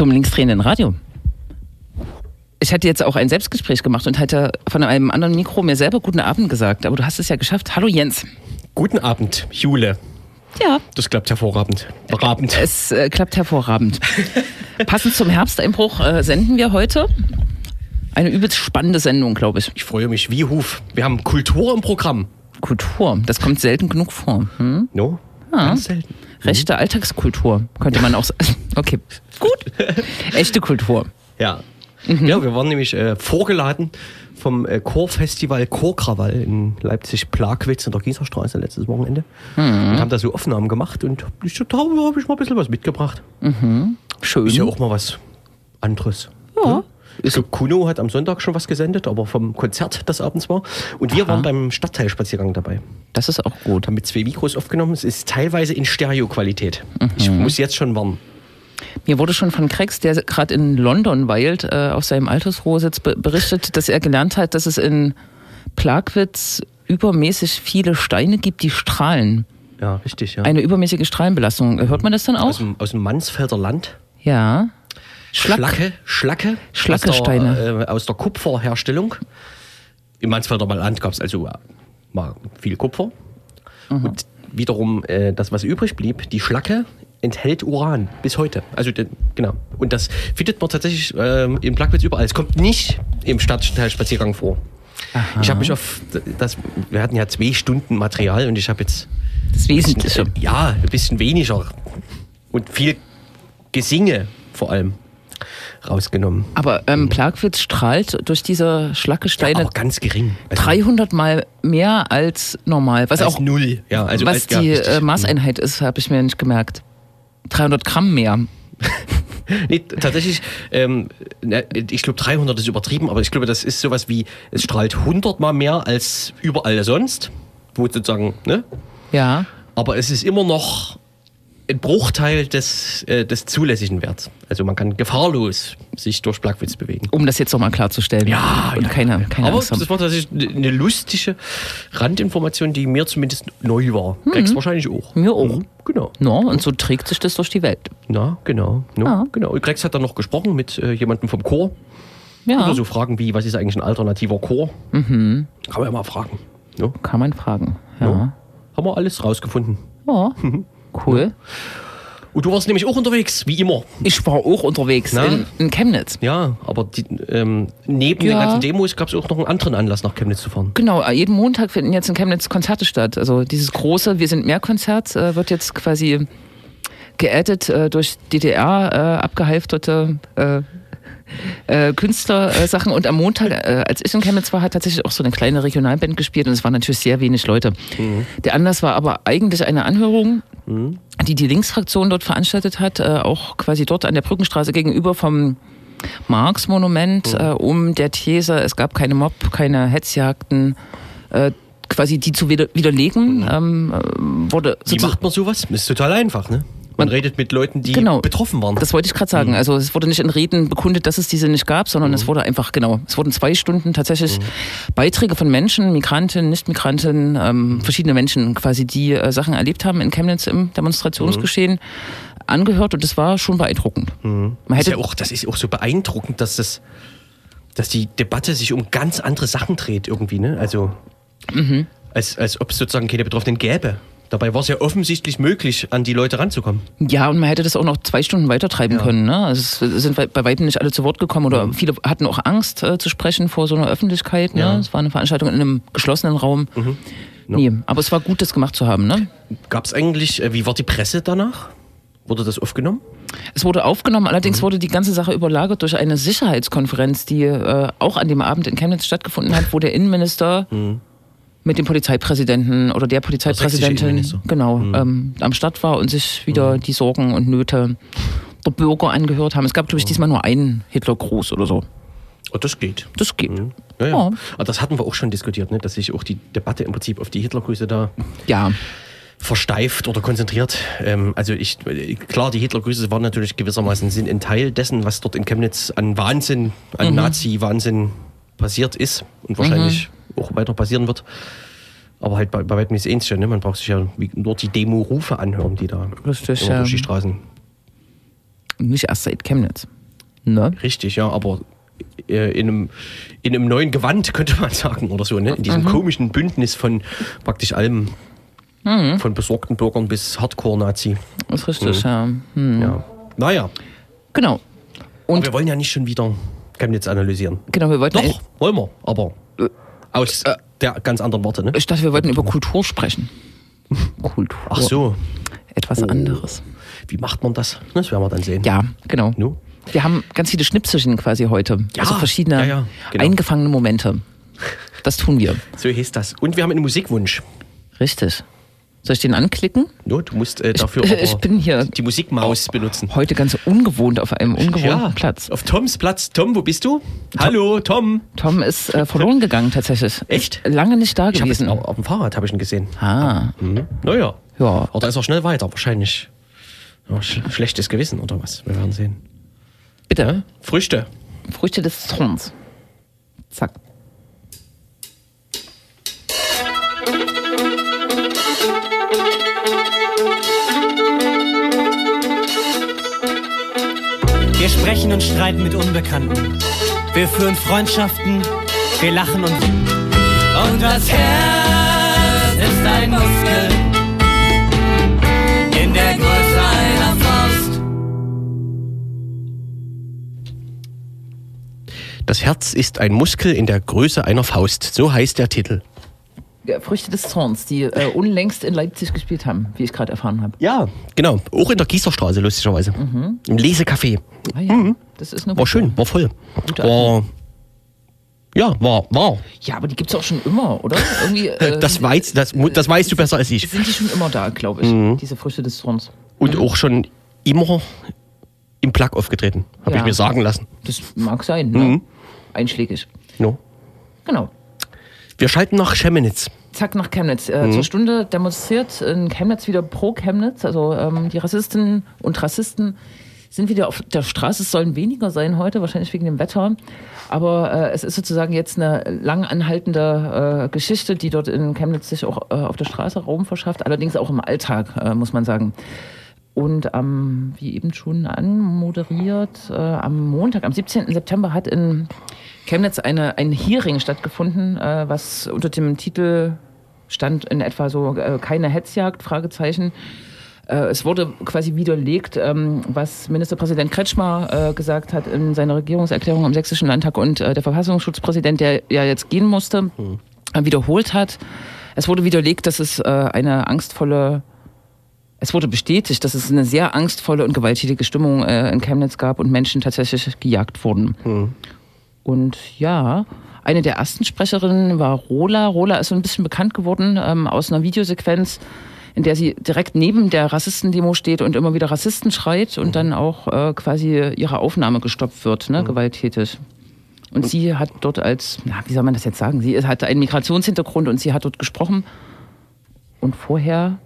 Zum linksdrehenden Radio. Ich hätte jetzt auch ein Selbstgespräch gemacht und hätte von einem anderen Mikro mir selber guten Abend gesagt, aber du hast es ja geschafft. Hallo Jens. Guten Abend, Jule. Ja. Das klappt hervorragend. Rabend. Es äh, klappt hervorragend. Passend zum Herbsteinbruch äh, senden wir heute eine übelst spannende Sendung, glaube ich. Ich freue mich wie Huf. Wir haben Kultur im Programm. Kultur, das kommt selten genug vor. Hm? No? Ah. Ganz selten. Rechte Alltagskultur, könnte man auch sagen. Okay, gut. Echte Kultur. Ja. Mhm. Ja, wir waren nämlich äh, vorgeladen vom äh, Chorfestival Chorkrawall in Leipzig-Plagwitz in der Gießerstraße letztes Wochenende. Mhm. Und haben da so Aufnahmen gemacht und ich da habe ich mal ein bisschen was mitgebracht. Schön. Ist ja auch mal was anderes. Ja. Ist so, Kuno hat am Sonntag schon was gesendet, aber vom Konzert das abends war. Und wir Aha. waren beim Stadtteilspaziergang dabei. Das ist auch gut. Haben mit zwei Mikros aufgenommen. Es ist teilweise in Stereoqualität. Ich Mhm. muss jetzt schon warnen. Mir wurde schon von Krex, der gerade in London weilt, äh, auf seinem Altersruhesitz be berichtet, dass er gelernt hat, dass es in Plagwitz übermäßig viele Steine gibt, die strahlen. Ja, richtig, ja. Eine übermäßige Strahlenbelastung. Hört man das dann aus, auch? dem, aus dem Mansfelder Land. Ja. Schlack. Schlacke, Schlacke. Schlackesteine. Aus der, äh, aus der Kupferherstellung. Im Mansfelder Land gab es also äh, mal viel Kupfer. Und wiederum äh, das, was übrig blieb, die Schlacke, enthält Uran bis heute. Also genau. Und das findet man tatsächlich ähm, in Plagwitz überall. Es kommt nicht im Stadtteilspaziergang vor. Ich habe mich auf das, wir hatten ja zwei Stunden Material und ich habe jetzt Das Wesentliche. äh, ja ein bisschen weniger und viel Gesinge vor allem rausgenommen. Aber ähm, Plagwitz strahlt durch diese Schlackesteine aber ganz gering. Also 300 Mal mehr als normal. Was als auch null. Ja, also was als, ja, die äh, Maßeinheit ist, habe ich mir nicht gemerkt. 300 Gramm mehr. Nee, tatsächlich, ähm, ich glaube 300 ist übertrieben, aber ich glaube, das ist sowas wie, es strahlt 100 mal mehr als überall sonst, wo sozusagen, ne? Ja. Aber es ist immer noch ein Bruchteil des, äh, des zulässigen Werts. Also man kann gefahrlos sich durch Plagwitz bewegen. Um das jetzt nochmal klarzustellen. Ja, Und ja, keine, keine Aber Angst haben. das war tatsächlich eine lustige Randinformation, die mir zumindest neu war. Rex wahrscheinlich auch. Mir auch. Mhm, genau. No, und so trägt sich das durch die Welt. Na, genau. No, Ja. genau. Und Rex hat dann noch gesprochen mit äh, jemandem vom Chor. Ja, Oder so Fragen wie, was ist eigentlich ein alternativer Chor? Kann man ja mal fragen. No? kann man fragen. Ja. No? Haben wir alles rausgefunden. ja. Cool. Und du warst nämlich auch unterwegs, wie immer. Ich war auch unterwegs in, in Chemnitz. Ja, aber die, ähm, neben Ja. den ganzen Demos gab es auch noch einen anderen Anlass, nach Chemnitz zu fahren. Genau, jeden Montag finden jetzt in Chemnitz Konzerte statt. Also dieses große Wir sind mehr Konzert äh, wird jetzt quasi geaddet äh, durch DDR äh, abgehalfterte äh, äh, Künstlersachen. Und am Montag, äh, als ich in Chemnitz war, hat tatsächlich auch so eine kleine Regionalband gespielt und es waren natürlich sehr wenig Leute. Der Anlass war aber eigentlich eine Anhörung, die die Linksfraktion dort veranstaltet hat, äh, auch quasi dort an der Brückenstraße gegenüber vom Marx-Monument, äh, um der These, es gab keine Mob, keine Hetzjagden, äh, quasi die zu wider widerlegen, ähm, äh, wurde Wie macht man sowas? Ist total einfach, ne? Man, redet mit Leuten, die Genau. betroffen waren. Das wollte ich gerade Mhm. sagen. Also es wurde nicht in Reden bekundet, dass es diese nicht gab, sondern es wurde einfach, genau, es wurden zwei Stunden tatsächlich Mhm. Beiträge von Menschen, Migrantinnen, Nicht-Migrantinnen, ähm, verschiedene Menschen quasi, die äh, Sachen erlebt haben in Chemnitz im Demonstrationsgeschehen, angehört und das war schon beeindruckend. Man das, ist hätte ja auch, das ist auch so beeindruckend, dass, das, dass die Debatte sich um ganz andere Sachen dreht irgendwie, ne? Also, Mhm. als, als ob es sozusagen keine Betroffenen gäbe. Dabei war es ja offensichtlich möglich, an die Leute ranzukommen. Ja, und man hätte das auch noch zwei Stunden weitertreiben können. Ne? Also es sind bei weitem nicht alle zu Wort gekommen oder viele hatten auch Angst äh, zu sprechen vor so einer Öffentlichkeit. Ne? Ja. Es war eine Veranstaltung in einem geschlossenen Raum. Nee, aber es war gut, das gemacht zu haben. Ne? Gab es eigentlich, äh, wie war die Presse danach? Wurde das aufgenommen? Es wurde aufgenommen, allerdings Mhm. wurde die ganze Sache überlagert durch eine Sicherheitskonferenz, die äh, auch an dem Abend in Chemnitz stattgefunden hat, wo der Innenminister Mhm. Mit dem Polizeipräsidenten oder der Polizeipräsidentin genau Mhm. ähm, am Start war und sich wieder die Sorgen und Nöte der Bürger angehört haben. Es gab, Mhm. glaube ich, diesmal nur einen Hitlergruß oder so. Oh, das geht. Das geht. Ja, ja. Ja. Aber das hatten wir auch schon diskutiert, ne? dass sich auch die Debatte im Prinzip auf die Hitlergrüße da Ja. versteift oder konzentriert. Ähm, also ich, klar, die Hitlergrüße waren natürlich gewissermaßen sind ein Teil dessen, was dort in Chemnitz an Wahnsinn, an Nazi-Wahnsinn passiert ist und wahrscheinlich auch weiter passieren wird. Aber halt bei, bei weitem ist es ähnlich. Ne? Man braucht sich ja nur die Demo-Rufe anhören, die da Richtig, ja. durch die Straßen Nicht erst seit Chemnitz. Ne? Richtig, ja, aber äh, in einem, in einem neuen Gewand, könnte man sagen, oder so, ne? In diesem komischen Bündnis von praktisch allem, von besorgten Bürgern bis Hardcore-Nazi. Ist richtig, ja. Hm. Ja. Naja, Genau. aber Und wir wollen ja nicht schon wieder Chemnitz analysieren. genau, wir wollten Doch, wollen wir, aber aus der ganz anderen Worte, ne? ich dachte, wir wollten über Kultur sprechen. Kultur. Ach so, Etwas anderes. wie macht man das? Das werden wir dann sehen. Ja, genau. Nu? Wir haben ganz viele Schnipselchen quasi heute. Ja, also verschiedene ja, ja, genau. eingefangene Momente. Das tun wir. So hieß das. Und wir haben einen Musikwunsch. Richtig. Soll ich den anklicken? No, du musst äh, dafür ich, ich bin hier die Musikmaus benutzen. heute ganz ungewohnt auf einem ungewohnten Platz. auf Toms Platz. Tom, wo bist du? Hallo, Tom. Tom ist äh, verloren gegangen tatsächlich. Echt? Ist Lange nicht da Ich gewesen. auf, auf dem Fahrrad habe ich ihn gesehen. Ah, Mhm. Naja. Ja. Aber da ist er schnell weiter, wahrscheinlich. Ja, sch schlechtes Gewissen oder was? Wir werden sehen. bitte. Früchte. Früchte des Zorns. Zack. Sprechen und streiten mit Unbekannten. Wir führen Freundschaften, wir lachen und. Und das Herz ist ein Muskel in der Größe einer Faust. Das Herz ist ein Muskel in der Größe einer Faust. So heißt der Titel. Ja, Früchte des Zorns, die äh, unlängst in Leipzig gespielt haben, wie ich gerade erfahren habe. Ja, genau. Auch in der Gießerstraße, lustigerweise. Im Lesecafé. Ah, ja. Das ist eine War schön, war voll. War. Ja, war, war. Ja, aber die gibt es auch schon immer, oder? Irgendwie, äh, Das, weiß, das, das weißt du besser als ich. Sind die schon immer da, glaube ich, Mhm. diese Früchte des Zorns. Und auch schon immer im Plug aufgetreten, habe Ja. ich mir sagen lassen. Das mag sein, ne? Mhm. Einschlägig. No. Genau. Wir schalten nach Chemnitz. Zack, nach Chemnitz. Äh, Mhm. Zur Stunde demonstriert in Chemnitz wieder pro Chemnitz. Also ähm, die Rassistinnen und Rassisten sind wieder auf der Straße. Es sollen weniger sein heute, wahrscheinlich wegen dem Wetter. Aber äh, es ist sozusagen jetzt eine lang anhaltende äh, Geschichte, die dort in Chemnitz sich auch äh, auf der Straße Raum verschafft. Allerdings auch im Alltag, äh, muss man sagen. Und am, wie eben schon anmoderiert, äh, am Montag, am 17. September hat in Chemnitz eine, ein Hearing stattgefunden, äh, was unter dem Titel stand in etwa so äh, keine Hetzjagd, Fragezeichen. Äh, es wurde quasi widerlegt, ähm, was Ministerpräsident Kretschmer äh, gesagt hat in seiner Regierungserklärung am Sächsischen Landtag und äh, der Verfassungsschutzpräsident, der ja jetzt gehen musste, äh, wiederholt hat. Es wurde widerlegt, dass es eine angstvolle es wurde bestätigt, dass es eine sehr angstvolle und gewalttätige Stimmung äh, in Chemnitz gab und Menschen tatsächlich gejagt wurden. Und ja, eine der ersten Sprecherinnen war Rola. Rola ist so ein bisschen bekannt geworden ähm, aus einer Videosequenz, in der sie direkt neben der Rassistendemo steht und immer wieder Rassisten schreit und dann auch äh, quasi ihre Aufnahme gestoppt wird, ne, gewalttätig. Und sie hat dort als, na, wie soll man das jetzt sagen? Sie hatte einen Migrationshintergrund und sie hat dort gesprochen. Und vorher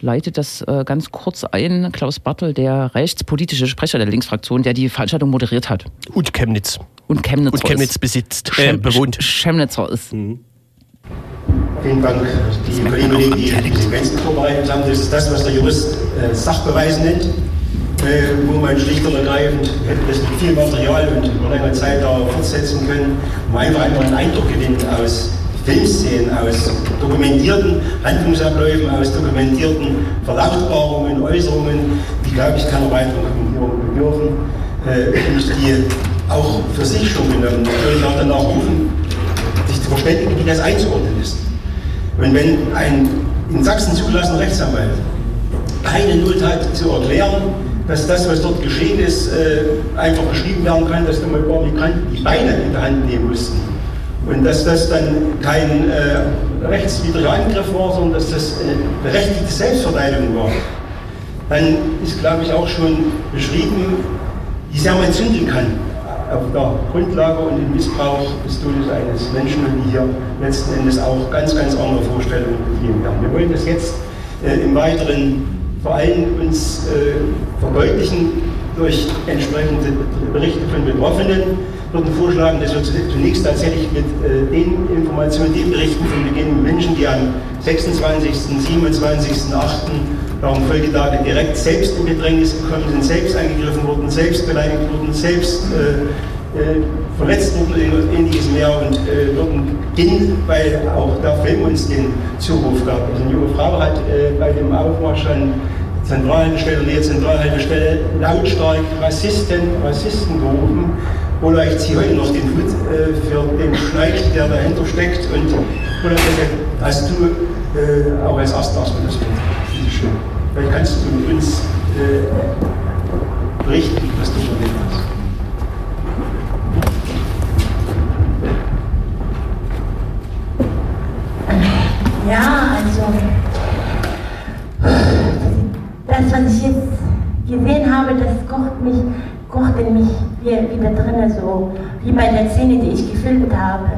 leitet das äh, ganz kurz ein Klaus Bartel, der rechtspolitische Sprecher der Linksfraktion, der die Veranstaltung moderiert hat. Und Chemnitz. Und Chemnitzer Und Chemnitz ist. besitzt, äh, bewohnt. Chemnitzer ist. Vielen Dank, die Kolleginnen, die die Sequenzen vorbereitet haben. Das ist das, was der Jurist äh, Sachbeweis nennt, äh, wo man schlicht und ergreifend hätte das mit viel Material und über längere Zeit da fortsetzen können, um einfach einmal einen Eindruck gewinnen aus Filmszenen, aus dokumentierten Handlungsabläufen, aus dokumentierten Verlautbarungen, Äußerungen, die, glaube ich, keiner weiteren Kommentierung bedürfen äh, die auch für sich schon genommen natürlich auch danach rufen, sich zu verständigen, wie das einzuordnen ist. Und wenn ein in Sachsen zugelassener Rechtsanwalt keine Not hat zu erklären, dass das, was dort geschehen ist, äh, einfach beschrieben werden kann, dass ein paar Migranten die Beine in der Hand nehmen mussten. Und dass das dann kein äh, rechtswidriger Angriff war, sondern dass das eine berechtigte Selbstverteidigung war, dann ist, glaube ich, auch schon beschrieben, wie sehr man zündeln kann auf der Grundlage und im Missbrauch des Todes eines Menschen und die hier letzten Endes auch ganz, ganz andere Vorstellungen betrieben werden. Wir wollen das jetzt äh, im Weiteren vor allem uns äh, verdeutlichen durch entsprechende Berichte von Betroffenen. Würden vorschlagen, dass wir zunächst tatsächlich mit äh, den Informationen, den Berichten von beginnen Menschen, die am 26., 27., 8. warum Folgetage direkt selbst in Bedrängnis gekommen sind, selbst angegriffen wurden, selbst beleidigt wurden, selbst äh, äh, verletzt wurden und ähnliches mehr und äh, wurden ging, weil auch der Film uns den Zuruf gab. Also eine junge Frau hat äh, bei dem Aufmarsch an Zentralhaltestelle, Nähe Zentralhaltestelle lautstark Rassisten, Rassisten gerufen. Oder ich ziehe heute noch den Hut äh, für den Schneid, der dahinter steckt. Und oder hast du äh, auch als erster das Bitte schön. Vielleicht kannst du uns äh, berichten, was du erlebt hast. Ja, also das, was ich jetzt gesehen habe, das kocht mich, kocht in mich wieder drin, so wie bei der Szene, die ich gefilmt habe.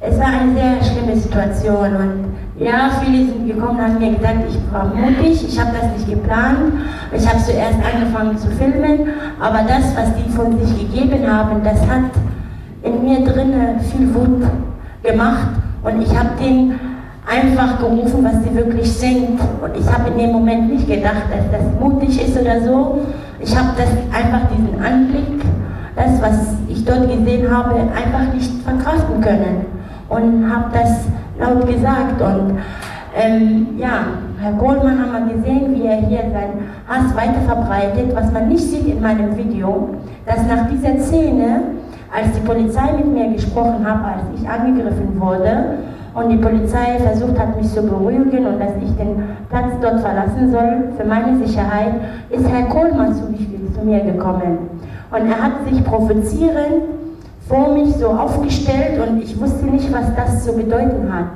Es war eine sehr schlimme Situation und ja, viele sind gekommen und haben mir gesagt, ich war mutig, ich habe das nicht geplant. Ich habe zuerst angefangen zu filmen, aber das, was die von sich gegeben haben, das hat in mir drinnen viel Wut gemacht und ich habe den einfach gerufen, was sie wirklich sind. Und ich habe in dem Moment nicht gedacht, dass das mutig ist oder so. Ich habe das einfach diesen Anblick, das, was ich dort gesehen habe, einfach nicht verkraften können. Und habe das laut gesagt. Und ähm, ja, Herr Goldmann haben wir gesehen, wie er hier seinen Hass weiter verbreitet. Was man nicht sieht in meinem Video, dass nach dieser Szene, als die Polizei mit mir gesprochen hat, als ich angegriffen wurde, und die Polizei versucht hat, mich zu beruhigen und dass ich den Platz dort verlassen soll für meine Sicherheit, ist Herr Kohlmann zu, zu mir gekommen. Und er hat sich provozierend vor mich so aufgestellt und ich wusste nicht, was das zu bedeuten hat.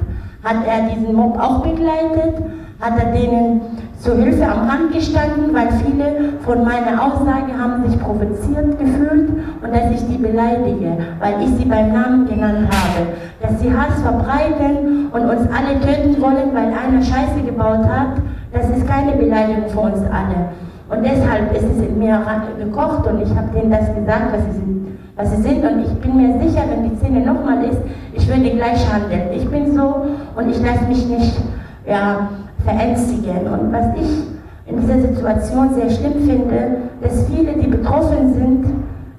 Hat er diesen Mob auch begleitet? Hat er denen zur Hilfe am Rand gestanden, weil viele von meiner Aussage haben sich provoziert gefühlt und dass ich die beleidige, weil ich sie beim Namen genannt habe. Dass sie Hass verbreiten und uns alle töten wollen, weil einer Scheiße gebaut hat, das ist keine Beleidigung für uns alle. Und deshalb ist es in mir gekocht und ich habe denen das gesagt, was sie sind. Was sie sind und ich bin mir sicher, wenn die Szene nochmal ist, ich würde gleich handeln. Ich bin so und ich lasse mich nicht ja, verängstigen. Und was ich in dieser Situation sehr schlimm finde, dass viele, die betroffen sind,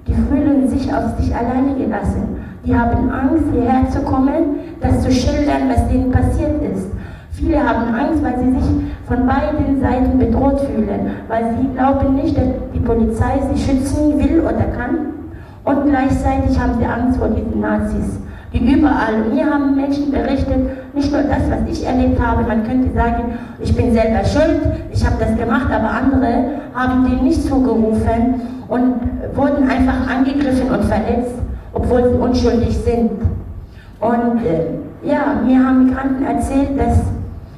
die fühlen sich auf sich alleine gelassen. Die haben Angst, hierher zu kommen, das zu schildern, was denen passiert ist. Viele haben Angst, weil sie sich von beiden Seiten bedroht fühlen, weil sie glauben nicht, dass die Polizei sie schützen will oder kann. Und gleichzeitig haben sie Angst vor diesen Nazis wie überall. Und mir haben Menschen berichtet, nicht nur das, was ich erlebt habe, man könnte sagen, ich bin selber schuld, ich habe das gemacht, aber andere haben dem nicht zugerufen und wurden einfach angegriffen und verletzt, obwohl sie unschuldig sind. Und äh, ja, mir haben Migranten erzählt, dass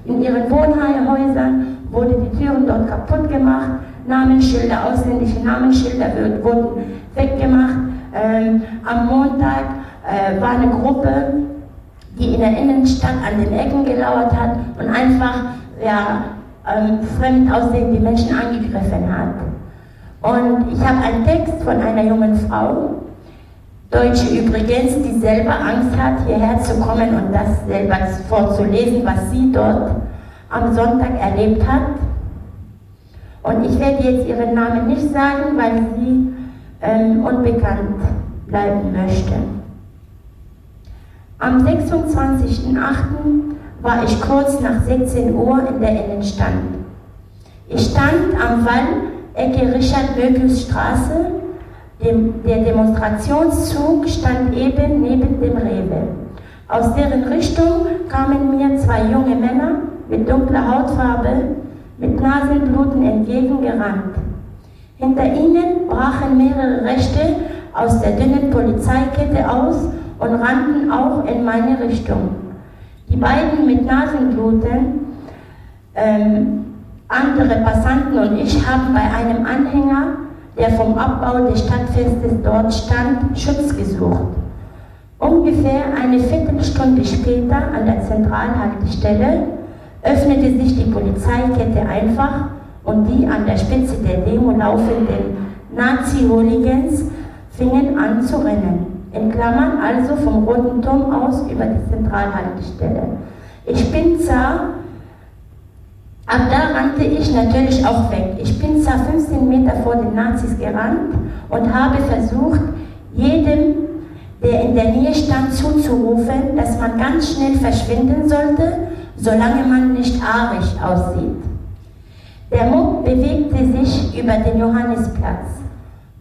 in ihren Wohnhäusern wurde die Türen dort kaputt gemacht, Namensschilder, ausländische Namensschilder wurden weggemacht. Ähm, am Montag äh, war eine Gruppe, die in der Innenstadt an den Ecken gelauert hat und einfach ja, ähm, fremd aussehende Menschen angegriffen hat. Und ich habe einen Text von einer jungen Frau, Deutsche übrigens, die selber Angst hat, hierher zu kommen und das selber vorzulesen, was sie dort am Sonntag erlebt hat. Und ich werde jetzt ihren Namen nicht sagen, weil sie ähm, unbekannt bleiben möchte. Am 26.08. war ich kurz nach 16 Uhr in der Innenstadt. Ich stand am Wall Ecke Richard-Möckels-Straße. Der Demonstrationszug stand eben neben dem Rewe. Aus deren Richtung kamen mir zwei junge Männer mit dunkler Hautfarbe mit Nasenbluten entgegengerannt. Hinter ihnen brachen mehrere Rechte aus der dünnen Polizeikette aus und rannten auch in meine Richtung. Die beiden mit Nasenbluten, ähm, andere Passanten und ich haben bei einem Anhänger, der vom Abbau des Stadtfestes dort stand, Schutz gesucht. Ungefähr eine Viertelstunde später an der Zentralhaltestelle öffnete sich die Polizeikette einfach und die an der Spitze der Demo laufenden Nazi-Hooligans fingen an zu rennen in Klammern also vom Roten Turm aus über die Zentralhaltestelle. Ich bin zar Ab da rannte ich natürlich auch weg. Ich bin zwar 15 Meter vor den Nazis gerannt und habe versucht, jedem, der in der Nähe stand, zuzurufen, dass man ganz schnell verschwinden sollte, solange man nicht aarig aussieht. Der Mob bewegte sich über den Johannesplatz.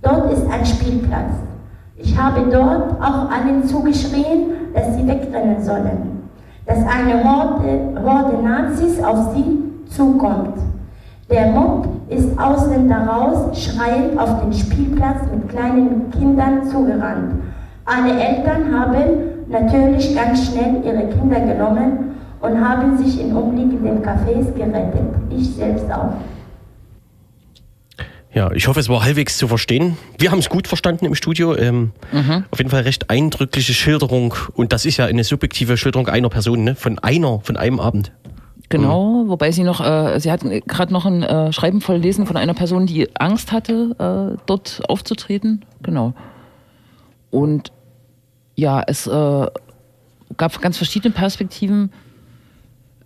Dort ist ein Spielplatz. Ich habe dort auch allen zugeschrien, dass sie wegrennen sollen, dass eine Horde, Horde Nazis auf sie zukommt. Der Mob ist Ausländer raus, schreiend auf den Spielplatz mit kleinen Kindern zugerannt. Alle Eltern haben natürlich ganz schnell ihre Kinder genommen und haben sich in umliegenden Cafés gerettet. Ich selbst auch. Ja, ich hoffe, es war halbwegs zu verstehen. Wir haben es gut verstanden im Studio. Ähm, Mhm. Auf jeden Fall recht eindrückliche Schilderung. Und das ist ja eine subjektive Schilderung einer Person, ne? Von einer, von einem Abend. Genau, wobei sie noch, äh, sie hat gerade noch ein äh, Schreiben volllesen von einer Person, die Angst hatte, äh, dort aufzutreten. Genau. Und ja, es äh, gab ganz verschiedene Perspektiven.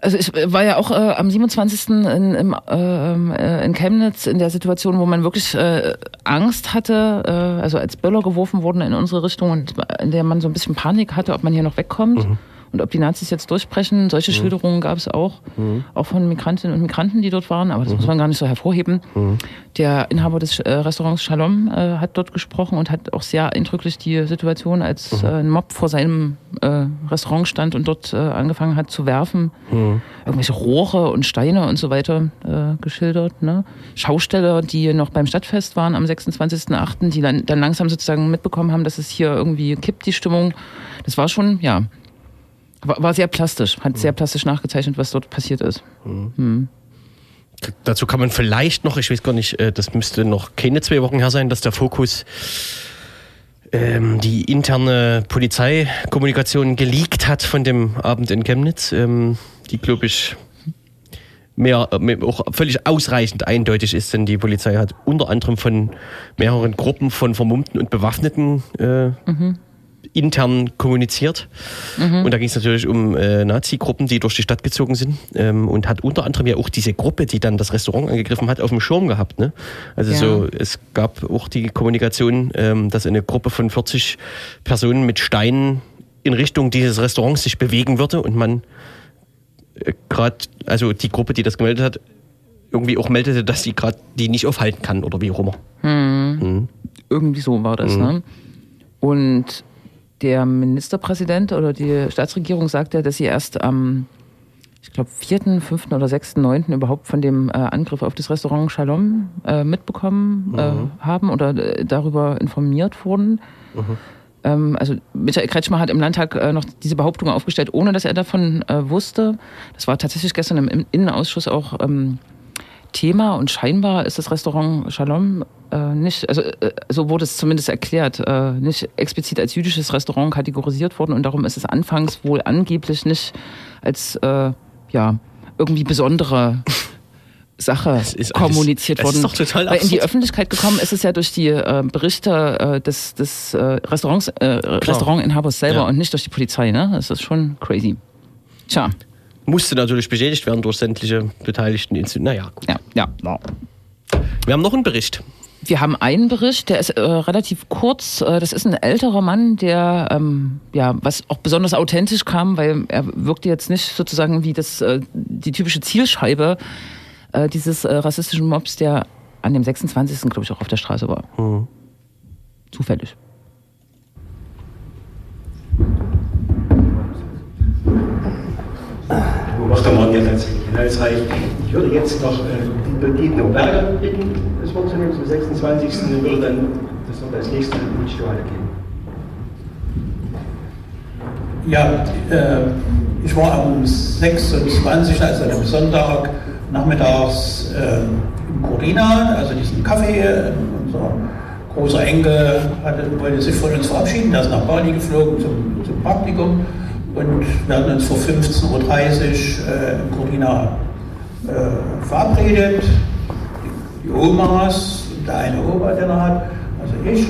Also ich war ja auch äh, am 27. In, im, ähm, äh, in Chemnitz in der Situation, wo man wirklich äh, Angst hatte, äh, also als Böller geworfen wurden in unsere Richtung und in der man so ein bisschen Panik hatte, ob man hier noch wegkommt und ob die Nazis jetzt durchbrechen. Solche Schilderungen gab es auch, auch von Migrantinnen und Migranten, die dort waren, aber das muss man gar nicht so hervorheben. Der Inhaber des äh, Restaurants Shalom äh, hat dort gesprochen und hat auch sehr eindrücklich die Situation, als äh, ein Mob vor seinem äh, Restaurant stand und dort äh, angefangen hat zu werfen, irgendwelche Rohre und Steine und so weiter geschildert. Ne? Schausteller, die noch beim Stadtfest waren am 26.08., die dann, dann langsam sozusagen mitbekommen haben, dass es hier irgendwie kippt, die Stimmung. Das war schon, ja, war, war sehr plastisch, hat sehr plastisch nachgezeichnet, was dort passiert ist. Dazu kann man vielleicht noch, ich weiß gar nicht, äh, das müsste noch keine zwei Wochen her sein, dass der Fokus ähm, die interne Polizeikommunikation geleakt hat von dem Abend in Chemnitz, ähm, die, glaube ich, mehr, äh, mehr- auch völlig ausreichend eindeutig ist, denn die Polizei hat unter anderem von mehreren Gruppen von Vermummten und Bewaffneten äh, intern kommuniziert. Und da ging es natürlich um äh, Nazi-Gruppen, die durch die Stadt gezogen sind ähm, und hat unter anderem ja auch diese Gruppe, die dann das Restaurant angegriffen hat, auf dem Schirm gehabt. Ne? Also Ja. so, es gab auch die Kommunikation, ähm, dass eine Gruppe von 40 Personen mit Steinen in Richtung dieses Restaurants sich bewegen würde und man äh, gerade, also die Gruppe, die das gemeldet hat, irgendwie auch meldete, dass sie gerade die nicht aufhalten kann oder wie auch immer. Irgendwie so war das. Ne? Und der Ministerpräsident oder die Staatsregierung sagt ja, dass sie erst am, ich glaube, 4., 5. oder 6., 9. überhaupt von dem äh, Angriff auf das Restaurant Shalom äh, mitbekommen äh, haben oder darüber informiert wurden. Ähm, also Michael Kretschmer hat im Landtag noch diese Behauptung aufgestellt, ohne dass er davon wusste. Das war tatsächlich gestern im, im Innenausschuss auch ähm, Thema und scheinbar ist das Restaurant Shalom äh, nicht, also äh, so wurde es zumindest erklärt, äh, nicht explizit als jüdisches Restaurant kategorisiert worden und darum ist es anfangs wohl angeblich nicht als äh, ja irgendwie besondere Sache alles- kommuniziert es worden. ist doch total Weil in die. Öffentlichkeit gekommen ist es ja durch die äh, Berichte äh, des, des äh, Restaurants, äh, Restaurantinhabers selber Ja. und nicht durch die Polizei. Ne? Das ist schon crazy. Tja, Musste natürlich bestätigt werden durch sämtliche beteiligten Institute. Naja, gut. ja, ja. ja. Wir haben noch einen Bericht. Wir haben einen Bericht, der ist äh, relativ kurz. Äh, das ist ein älterer Mann, der, ähm, ja, was auch besonders authentisch kam, weil er wirkte jetzt nicht sozusagen wie das, äh, die typische Zielscheibe äh, dieses äh, rassistischen Mobs, der an dem 26. glaube ich auch auf der Straße war. Zufällig. Beobachter waren ja tatsächlich inhaltsreich. Ich würde jetzt noch äh, Dietmar Berger bitten, das Wort zu nehmen zum 26. und würde dann das Wort als nächstes an Johanne geben. Ja, äh, ich war am 26., also am Sonntag, nachmittags äh, im Corina, also diesen Kaffee. Äh, unser großer Enkel hatte, wollte sich von uns verabschieden, der ist nach Bali geflogen zum, zum Praktikum. Und hatten uns vor 15.30 Uhr äh, im Corina äh, verabredet. Die, Omas, der eine Opa, den er hat, also ich,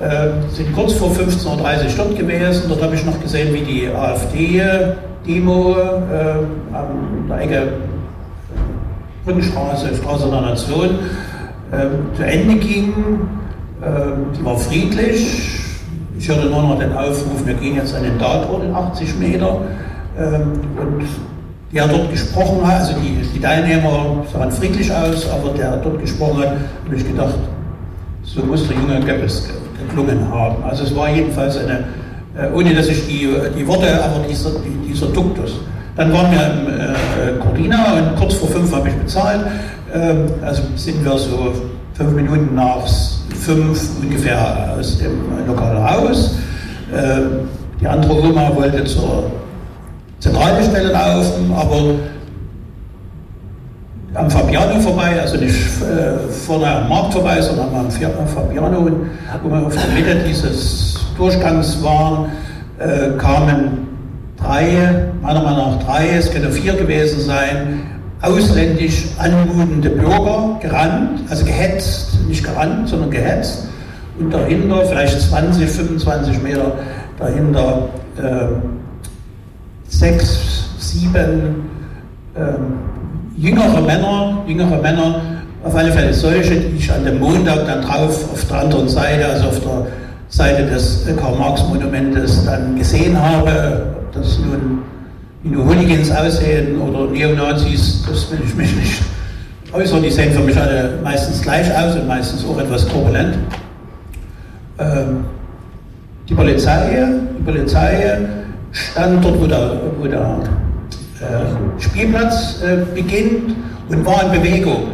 äh, sind kurz vor 15.30 Uhr dort gewesen. Dort habe ich noch gesehen, wie die AfD-Demo äh, an der Ecke Brückenstraße, Straße der Nation, äh, zu Ende ging. Äh, die war friedlich. Ich hörte nur noch den Aufruf, wir gehen jetzt an den Tatort in 80 Meter. Ähm, und der dort gesprochen hat, also die, die Teilnehmer sahen friedlich aus, aber der dort gesprochen hat, habe ich gedacht, so muss der junge Goebbels geklungen haben. Also es war jedenfalls eine, äh, ohne dass ich die, die Worte, aber dieser, dieser Duktus. Dann waren wir im äh, Cortina und kurz vor fünf habe ich bezahlt. Ähm, also sind wir so fünf Minuten nach fünf ungefähr aus dem Lokal raus. Ähm, die andere Oma wollte zur zentrale Stelle laufen, aber am Fabiano vorbei, also nicht äh, vorne am Markt vorbei, sondern am Fabiano, wo wir auf der Mitte dieses Durchgangs waren, äh, kamen drei, meiner Meinung nach drei, es können vier gewesen sein, ausländisch anmutende Bürger gerannt, also gehetzt, nicht gerannt, sondern gehetzt. Und dahinter, vielleicht 20, 25 Meter dahinter, äh, sechs, sieben ähm, jüngere Männer, jüngere Männer, auf alle Fälle solche, die ich an dem Montag dann drauf auf der anderen Seite, also auf der Seite des Karl-Marx-Monumentes dann gesehen habe. Ob das nun nur Hooligans aussehen oder Neonazis, das will ich mich nicht äußern. Die sehen für mich alle meistens gleich aus und meistens auch etwas korpulent. Ähm, die Polizei, die Polizei stand dort, wo der, wo der äh, Spielplatz äh, beginnt und war in Bewegung.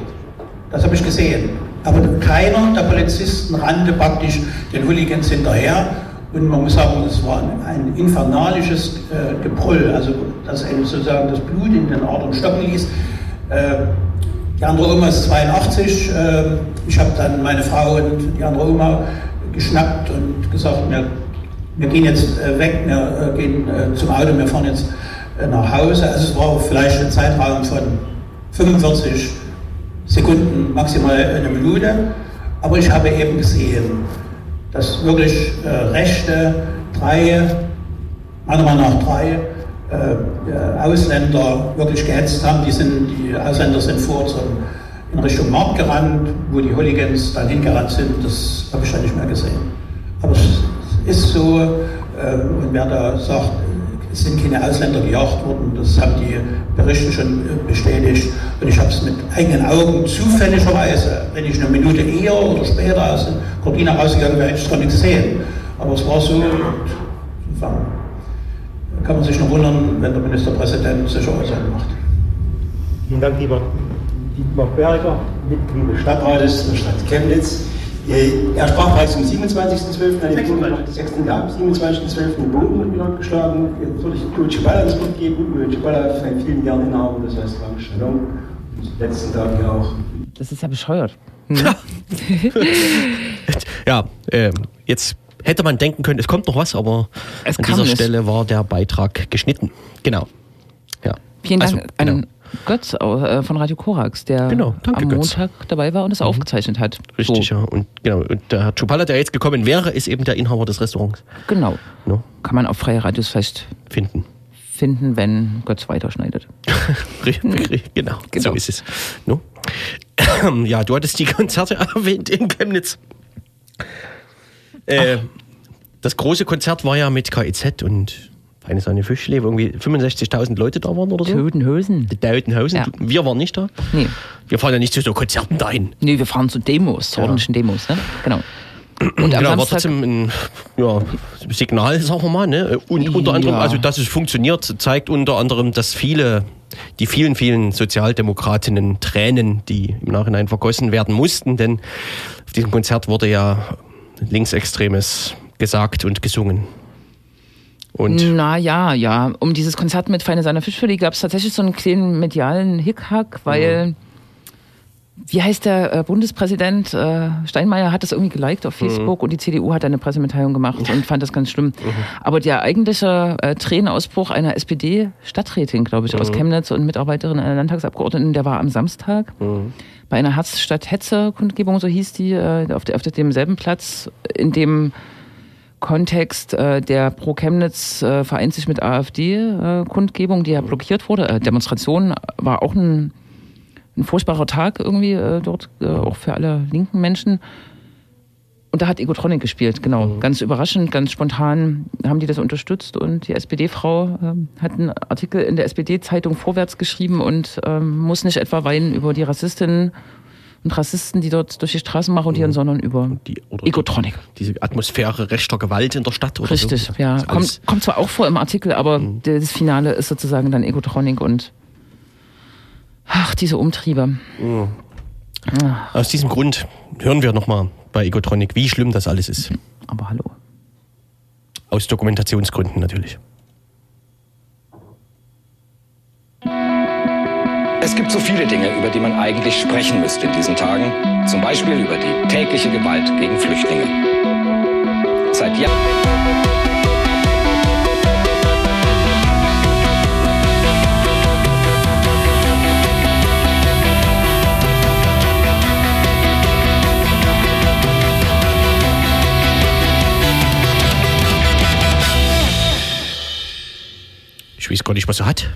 Das habe ich gesehen. Aber keiner der Polizisten rannte praktisch den Hooligans hinterher. Und man muss sagen, es war ein, ein infernalisches äh, Gebrüll, also das eben sozusagen das Blut in den Adern stocken ließ. Äh, die andere Oma ist 82. Äh, ich habe dann meine Frau und die andere Oma geschnappt und gesagt, wir wir gehen jetzt äh, weg, wir äh, gehen äh, zum Auto, wir fahren jetzt nach Hause. Also es war vielleicht ein Zeitraum von 45 Sekunden, maximal eine Minute. Aber ich habe eben gesehen, dass wirklich äh, rechte, drei, meiner Meinung nach drei, äh, Ausländer wirklich gehetzt haben. Die, sind, die Ausländer sind vor zum, in Richtung Markt gerannt, wo die Hooligans dann hingerannt sind. Das habe ich dann nicht mehr gesehen. Aber es ist so. Äh, und wer da sagt, es sind keine Ausländer gejagt worden, das haben die Berichte schon äh, bestätigt. Und ich habe es mit eigenen Augen zufälligerweise, wenn ich eine Minute eher oder später aus der Cortina rausgegangen wäre, hätte ich es gar nicht gesehen. Aber es war so, und kann man sich noch wundern, wenn der Ministerpräsident solche Äußerungen macht. Vielen Dank, lieber Dietmar Berger, Mitglied des Stadtrates der Stadt Chemnitz. Er sprach bereits am 27.12. an den 6. Ja, 27.12. den Boden wieder geschlagen. Jetzt soll ich Luigi Baller das Wort geben. Luigi Baller seit vielen Jahren Inhaber, das heißt Veranstaltung. Und letzten Tag ja auch. Das ist ja bescheuert. Hm. ja, äh, jetzt hätte man denken können, es kommt noch was, aber es an dieser nicht. Stelle war der Beitrag geschnitten. Genau. Ja. Vielen Dank also, genau. an Götz äh, von Radio Korax, der genau, danke, am Montag Götz. dabei war und es mhm. aufgezeichnet hat. Richtig, so. ja. Und, genau. und der Herr Chupala, der jetzt gekommen wäre, ist eben der Inhaber des Restaurants. Genau. No? Kann man auf Freie Radios fest finden. Finden, wenn Götz weiterschneidet. genau, genau, so ist es. No? ja, du hattest die Konzerte erwähnt in Chemnitz. Äh, das große Konzert war ja mit KIZ und eine seine Fischle, wo irgendwie 65.000 Leute da waren oder so. Totenhosen. Die Totenhosen. Ja. Wir waren nicht da. Nee. Wir fahren ja nicht zu so Konzerten dahin. Nee, wir fahren zu Demos, zu ordentlichen Demos, ne? Genau. Und genau, war trotzdem ein ja, Signal, sagen wir mal. Ne? Und unter anderem, ja. also dass es funktioniert, zeigt unter anderem, dass viele, die vielen, vielen Sozialdemokratinnen Tränen, die im Nachhinein vergossen werden mussten, denn auf diesem Konzert wurde ja Linksextremes gesagt und gesungen. Und Na ja, ja. Um dieses Konzert mit Feine Seiner Fischfilet gab es tatsächlich so einen kleinen medialen Hickhack, weil, mhm. Wie heißt der äh, Bundespräsident? Äh, Steinmeier hat das irgendwie geliked auf mhm. Facebook mhm. und die CDU hat eine Pressemitteilung gemacht und fand das ganz schlimm. Mhm. Aber der eigentliche äh, Tränenausbruch einer SPD-Stadträtin, glaube ich, aus mhm. Chemnitz und Mitarbeiterin einer Landtagsabgeordneten, der war am Samstag mhm. bei einer Herzstadt-Hetze-Kundgebung, so hieß die, äh, auf, der, auf demselben Platz, in dem Kontext äh, der Pro Chemnitz äh, vereint sich mit AfD äh, die ja blockiert wurde. Äh, Demonstration war auch ein ein furchtbarer Tag irgendwie äh, dort, äh, auch für alle linken Menschen. Und da hat Egotronic gespielt, genau. Mhm. Ganz überraschend, ganz spontan haben die das unterstützt und die SPD-Frau ähm, hat einen Artikel in der SPD-Zeitung vorwärts geschrieben und ähm, muss nicht etwa weinen über die Rassistinnen und Rassisten, die dort durch die Straßen marodieren, sondern über Mhm. Die, Egotronic. Die, diese Atmosphäre rechter Gewalt in der Stadt oder Richtig, so. ja. Kommt, kommt zwar auch vor im Artikel, aber das Finale ist sozusagen dann Egotronic und ach, diese Umtriebe. Aus diesem Grund hören wir nochmal bei Egotronic, wie schlimm das alles ist. Aber hallo. Aus Dokumentationsgründen natürlich. Es gibt so viele Dinge, über die man eigentlich sprechen müsste in diesen Tagen. Zum Beispiel über die tägliche Gewalt gegen Flüchtlinge. Seit Jahren. Ich weiß gar nicht, was sie hat.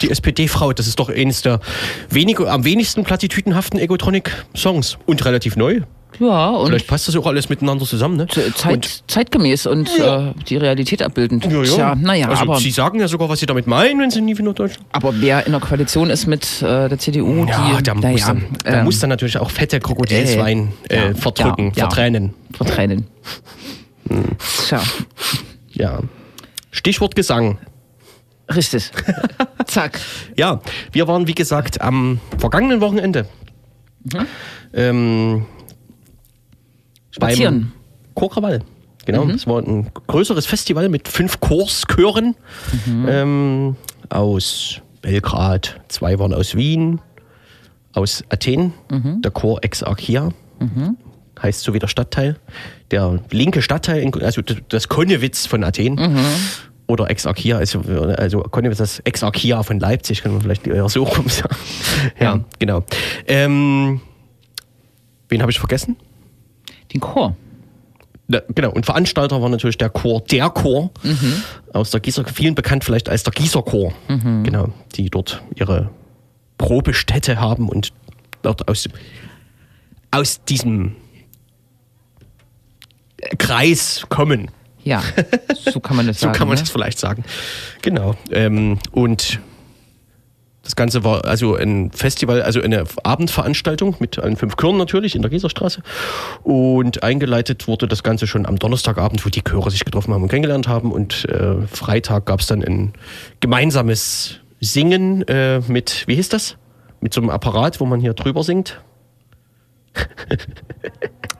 Die SPD-Frau, das ist doch eines der wenige, am wenigsten plattitüdenhaften Egotronic-Songs. Und relativ neu. Ja, und Vielleicht passt das auch alles miteinander zusammen, ne? Zeit, Und, zeitgemäß und äh, die Realität abbildend. ja, ja. Tja, naja, also, aber, Sie sagen ja sogar, was Sie damit meinen, wenn Sie nie wieder Deutschland. aber wer in der Koalition ist mit äh, der CDU, Ja, die der, naja, muss, dann, der ähm, muss dann natürlich auch fette Krokodilswein äh, äh, ja, verdrücken, ja, ja. vertränen. vertränen. Hm. Tja, Ja. Stichwort Gesang. Richtig. Zack. Ja, wir waren, wie gesagt, am vergangenen Wochenende. Mhm. Ähm, Spazieren. beim Chorkrawall. Genau, Mhm. das war ein größeres Festival mit fünf Chorschören Mhm. ähm, aus Belgrad, zwei waren aus Wien, aus Athen, Mhm. der Chor Exarchia. Heißt so wie der Stadtteil. Der linke Stadtteil, also das Konnewitz von Athen. Mhm. Oder Exarchia, also, also Konnewitz, das Exarchia von Leipzig, kann man vielleicht eher so rum sagen. Ja, Ja. genau. Ähm, wen habe ich vergessen? Den Chor. Na, genau, und Veranstalter war natürlich der Chor, der Chor aus der Gießer, vielen bekannt vielleicht als der Gießerchor, genau, die dort ihre Probestätte haben und dort aus, aus diesem Kreis kommen. Ja, so kann man das So sagen. kann man ne? das vielleicht sagen. Genau. Ähm, und das Ganze war also ein Festival, also eine Abendveranstaltung mit allen fünf Chören natürlich in der Gießerstraße. Und eingeleitet wurde das Ganze schon am Donnerstagabend, wo die Chöre sich getroffen haben und kennengelernt haben. Und äh, Freitag gab es dann ein gemeinsames Singen äh, mit, wie hieß das? Mit so einem Apparat, wo man hier drüber singt.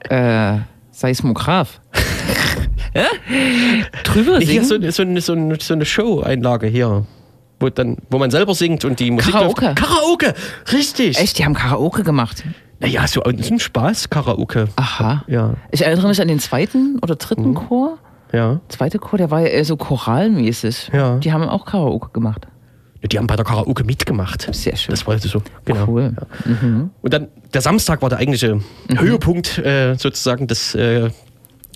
Äh, Seismograph. Hä? Drüber Hier singen? so, so, eine- so, eine- so eine Show-Einlage hier. Wo, dann, wo man selber singt und die Musik Karaoke. läuft. Karaoke, richtig. Echt, die haben Karaoke gemacht. Naja, so ein Spaß, Karaoke. Aha. Ja, Ich erinnere mich an den zweiten oder dritten Mhm. Chor. ja. Zweite Chor, der war ja eher so choralmäßig. Ja. Die haben auch Karaoke gemacht. Die haben bei der Karaoke mitgemacht. Sehr schön. Das war so. Genau. Cool. Mhm. Und dann der Samstag war der eigentliche Höhepunkt äh, sozusagen des äh,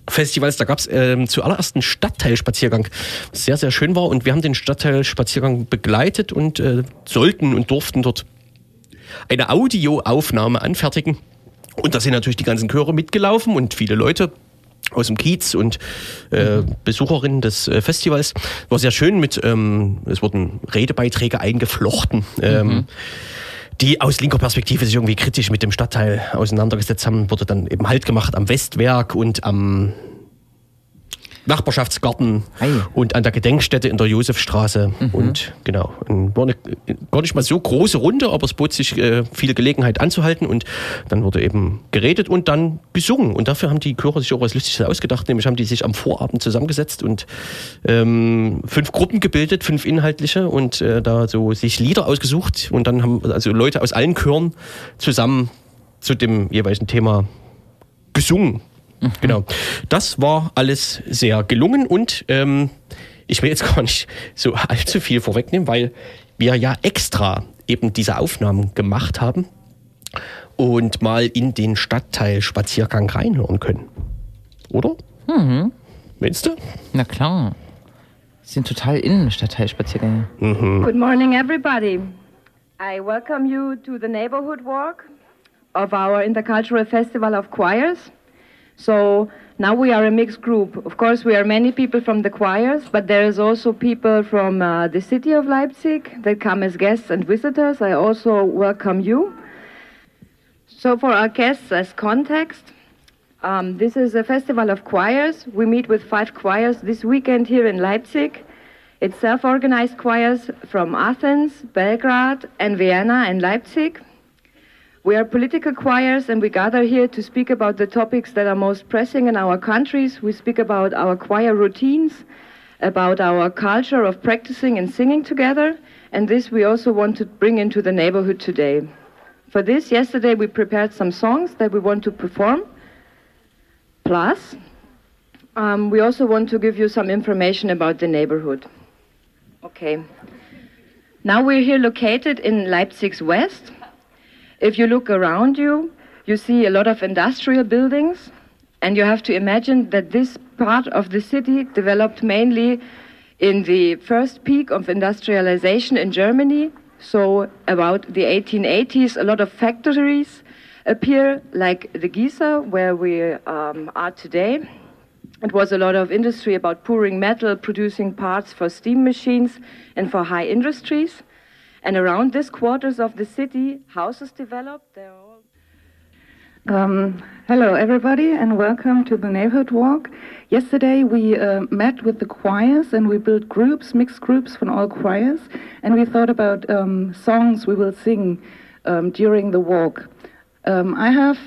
Festivals. Da gab es ähm, zuallererst einen Stadtteilspaziergang, was sehr, sehr schön war. Und wir haben den Stadtteilspaziergang begleitet und äh, sollten und durften dort eine Audioaufnahme anfertigen. Und da sind natürlich die ganzen Chöre mitgelaufen und viele Leute aus dem Kiez und äh, Besucherinnen des äh, Festivals. War sehr schön mit, ähm, es wurden Redebeiträge eingeflochten. Ähm, die aus linker Perspektive sich irgendwie kritisch mit dem Stadtteil auseinandergesetzt haben, wurde dann eben Halt gemacht am Westwerk und am Nachbarschaftsgarten Ei. und an der Gedenkstätte in der Josefstraße. Und genau, und war eine, gar nicht mal so große Runde, aber es bot sich äh, viel Gelegenheit anzuhalten und dann wurde eben geredet und dann gesungen. Und dafür haben die Chöre sich auch was Lustiges ausgedacht, nämlich haben die sich am Vorabend zusammengesetzt und ähm, fünf Gruppen gebildet, fünf inhaltliche und äh, da so sich Lieder ausgesucht und dann haben also Leute aus allen Chören zusammen zu dem jeweiligen Thema gesungen. Genau. Das war alles sehr gelungen und ähm, ich will jetzt gar nicht so allzu viel vorwegnehmen, weil wir ja extra eben diese Aufnahmen gemacht haben und mal in den Stadtteil-Spaziergang reinhören können. Oder? Mhm. Meinst du? Na klar. Sie sind total Innenstadtteilspaziergänge. Good morning, everybody. I welcome you to the neighborhood walk of our intercultural festival of choirs. So now we are a mixed group. Of course, we are many people from the choirs, but there is also people from uh, the city of Leipzig that come as guests and visitors. I also welcome you. So for our guests as context, um, this is a festival of choirs. We meet with five choirs this weekend here in Leipzig. It's self-organized choirs from Athens, Belgrade, and Vienna and Leipzig. We are political choirs and we gather here to speak about the topics that are most pressing in our countries. We speak about our choir routines, about our culture of practicing and singing together, and this we also want to bring into the neighborhood today. For this, yesterday we prepared some songs that we want to perform. Plus, um, we also want to give you some information about the neighborhood. Okay. Now we're here located in Leipzig's west. If you look around you, you see a lot of industrial buildings, and you have to imagine that this part of the city developed mainly in the first peak of industrialization in Germany. So, about the 1880s, a lot of factories appear, like the Gießer, where we um, are today. It was a lot of industry about pouring metal, producing parts for steam machines and for high industries. And around this quarters of the city, houses developed. All Um, hello, everybody, and welcome to the Neighborhood Walk. Yesterday, we uh, met with the choirs and we built groups, mixed groups from all choirs, and we thought about um, songs we will sing um, during the walk. Um, I have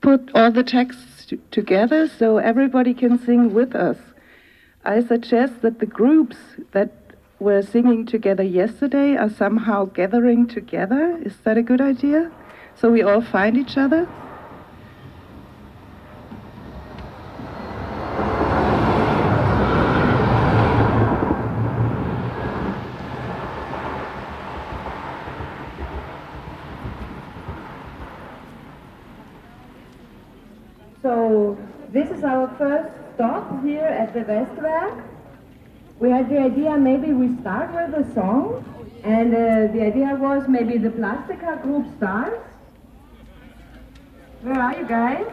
put all the texts together so everybody can sing with us. I suggest that the groups that were singing together yesterday are somehow gathering together. Is that a good idea? So we all find each other? So this is our first stop here at the Westwerk. We had the idea maybe we start with a song, and uh, the idea was maybe the Plastica group starts. Where are you guys?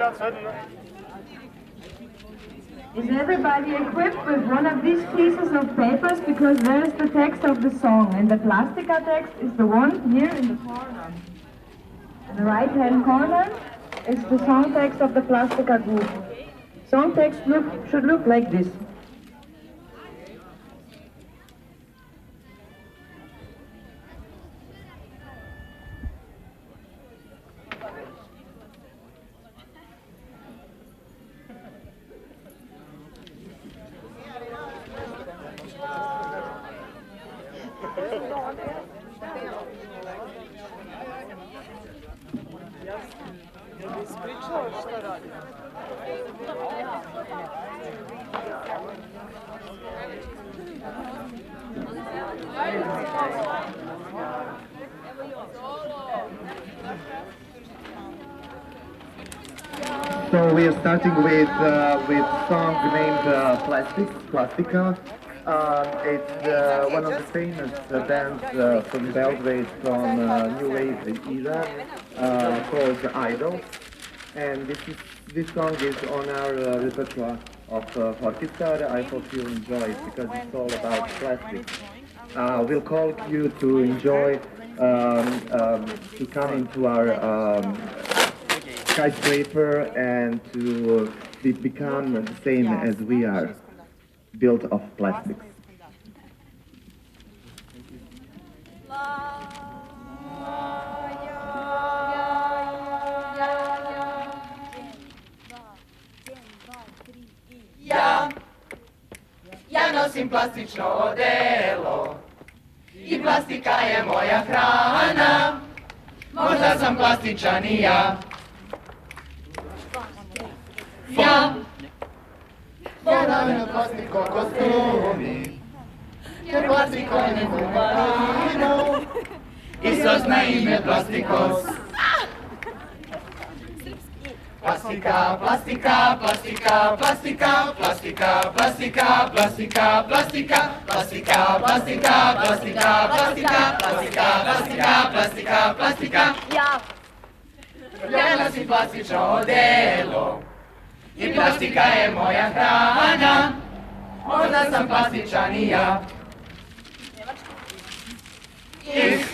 Uh, Is everybody equipped with one of these pieces of papers? Because there is the text of the song, and the Plastica text is the one here in the corner. In the right-hand corner is the song text of the Plastica group. Song text look, should look like this. So we are starting with uh, with song named uh, Um, it's uh, one of the famous uh, bands uh, from Belgrade from uh, New Wave era uh, called Idol. And this is this song is on our repertoire of uh, orchestra. I hope you enjoy it because it's all about plastic. Uh, we'll call you to enjoy um, um, to come into our um, skyscraper and to be, become the same as we are, built of plastics. Ja, ja nosim plastično odelo i plastika je moja hrana. Možda sam plastičan i ja. Ja, φοράμε πλαστικό κοστούμι και πλαστικό είναι κουμπαρίνο ίσως να είμαι πλαστικός Πλαστικά, πλαστικά, πλαστικά, πλαστικά, πλαστικά, πλαστικά, πλαστικά, πλαστικά, πλαστικά, πλαστικά, πλαστικά, πλαστικά, πλαστικά, πλαστικά, πλαστικά, πλαστικά. πλαστικά, πλαστικά, πλαστικά, πλαστικά, was ich schon i plastika je moja hrana. Možda sam plastičan i ja. Ich,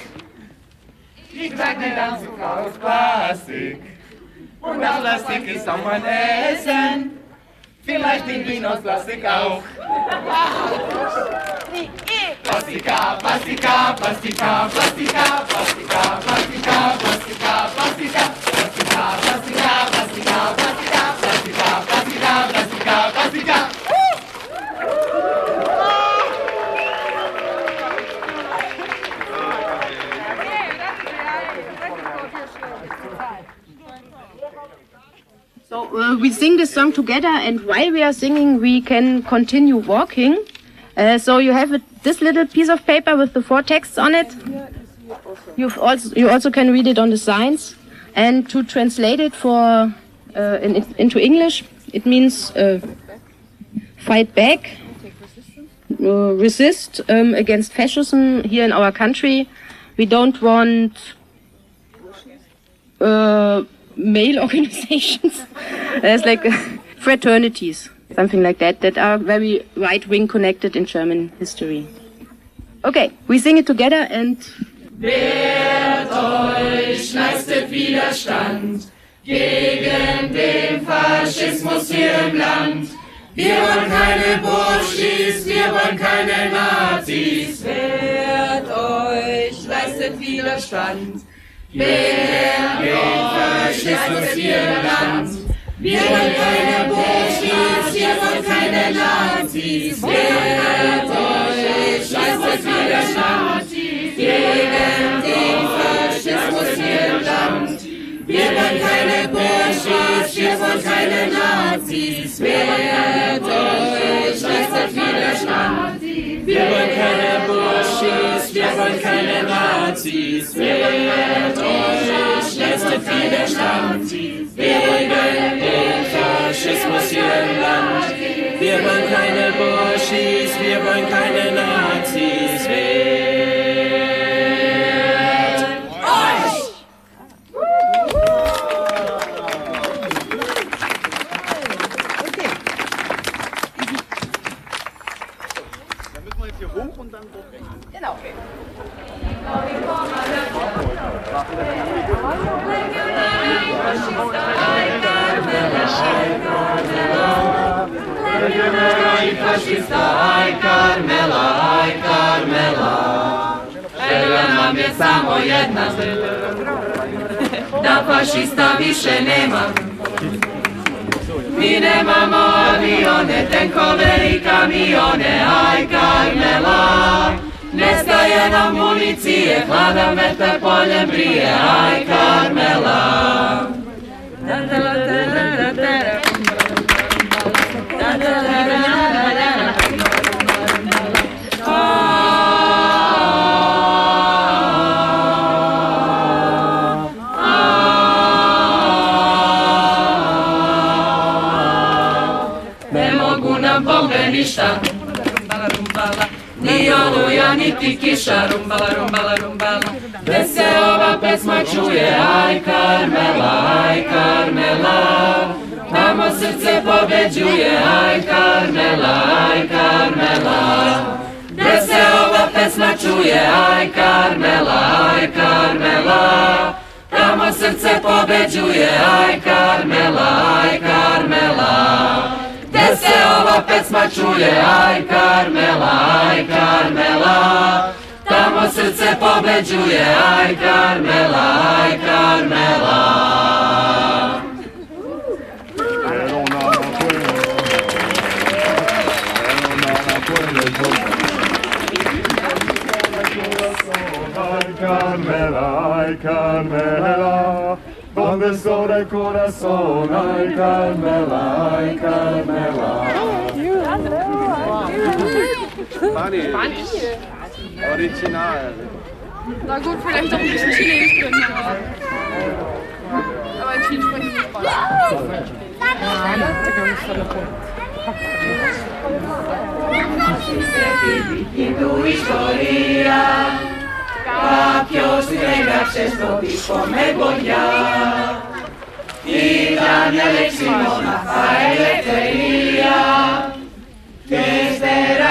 ich trage den Anzug aus Plastik. Und das Plastik auch mein Essen. Vielleicht den Wien aus Plastik auch. Plastika, Plastika, Plastika, Plastika, Plastika, Plastika, Plastika, Plastika, Plastika, Plastika, Plastika, Plastika, So uh, we sing this song together, and while we are singing, we can continue walking. Uh, so you have a, this little piece of paper with the four texts on it. You've also, you also can read it on the signs. And to translate it for uh, in, into English, it means uh, fight back, uh, resist um, against fascism here in our country. We don't want uh, male organizations. There's like fraternities, something like that, that are very right wing connected in German history. Okay, we sing it together and. Wehrt euch, leistet Widerstand gegen den Faschismus hier im Land. Wir wollen keine Burschis, wir wollen keine Nazis. Wehrt euch, leistet Widerstand gegen den Faschismus hier im Land. Wir wollen keine Burschis, wir wollen keine Nazis. Wehrt euch, leistet Widerstand gegen wollen keine Burschis, wir wollen keine Nazis. Wehrt euch, leistet Widerstand. Wir wollen keine Burschis, wir wollen keine Nazis. Wehrt euch, leistet Widerstand. Gegen den Faschismus hier im Land. Wir wollen keine Burschis, wir wollen keine Nazis. Više nema. Mi nemamo avione, tenkove i kamione, aj Karmela. Nestaje nam municije, hladan vetar poljem brije, aj Karmela. Niti kiša Rumbala, rumbala, rumbala Gde se ova pesma čuje Aj Karmela, aj Karmela. Tamo srce pobeđuje Aj Karmela, aj Karmela. Gde se ova pesma čuje Aj Karmela, aj Karmela. Tamo srce pobeđuje Aj Karmela, aj Karmela Gde se ova pesma čuje Aj Karmela, aj Karmela Tamo srce pobeđuje Aj Karmela, aj Karmela Ay Carmela, ay Carmela, donde está el corazón, ay Carmela, ay Carmela. Spanisch. Spanisch? Original. Na gut, vielleicht auch ein bisschen Chinesisch drin. Aber in Chile sprechen sie Spanisch. Η του ιστορία Κάποιος την έγραψε στο τοίχο με μπογιά Ήταν μια λέξη μόναχα ελευθερία Και ύστερα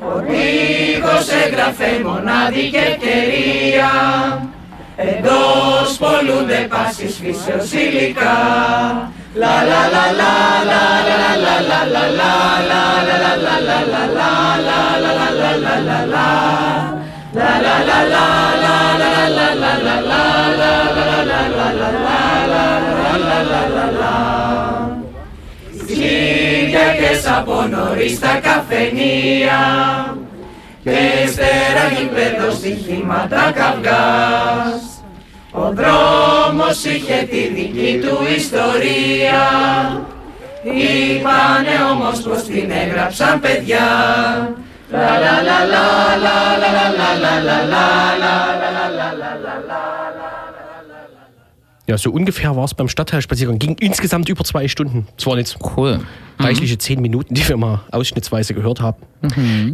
ο καιρός και η ιστορία Πέρασε εύκολα απ' τη μνήμη στην καρδιά Ο τείχος έγραφε μονάδικη ευκαιρία Εντός πολλούνται πάσης φύσεως υλικά La la la la la la la la la la la la la la la la la la la la Κυριακές από νωρίς τα καφενεία και ύστερα γηπέδο στοιχήματα καυγάς ο δρόμος είχε τη δική του ιστορία Είπανε όμως πως την έγραψαν παιδιά La la la la la la la la la la la la la la la la Ja, so ungefähr war es beim Stadtteilspaziergang. Ging insgesamt über zwei Stunden. Es waren jetzt cool. reichliche zehn Minuten, die wir mal ausschnittsweise gehört haben.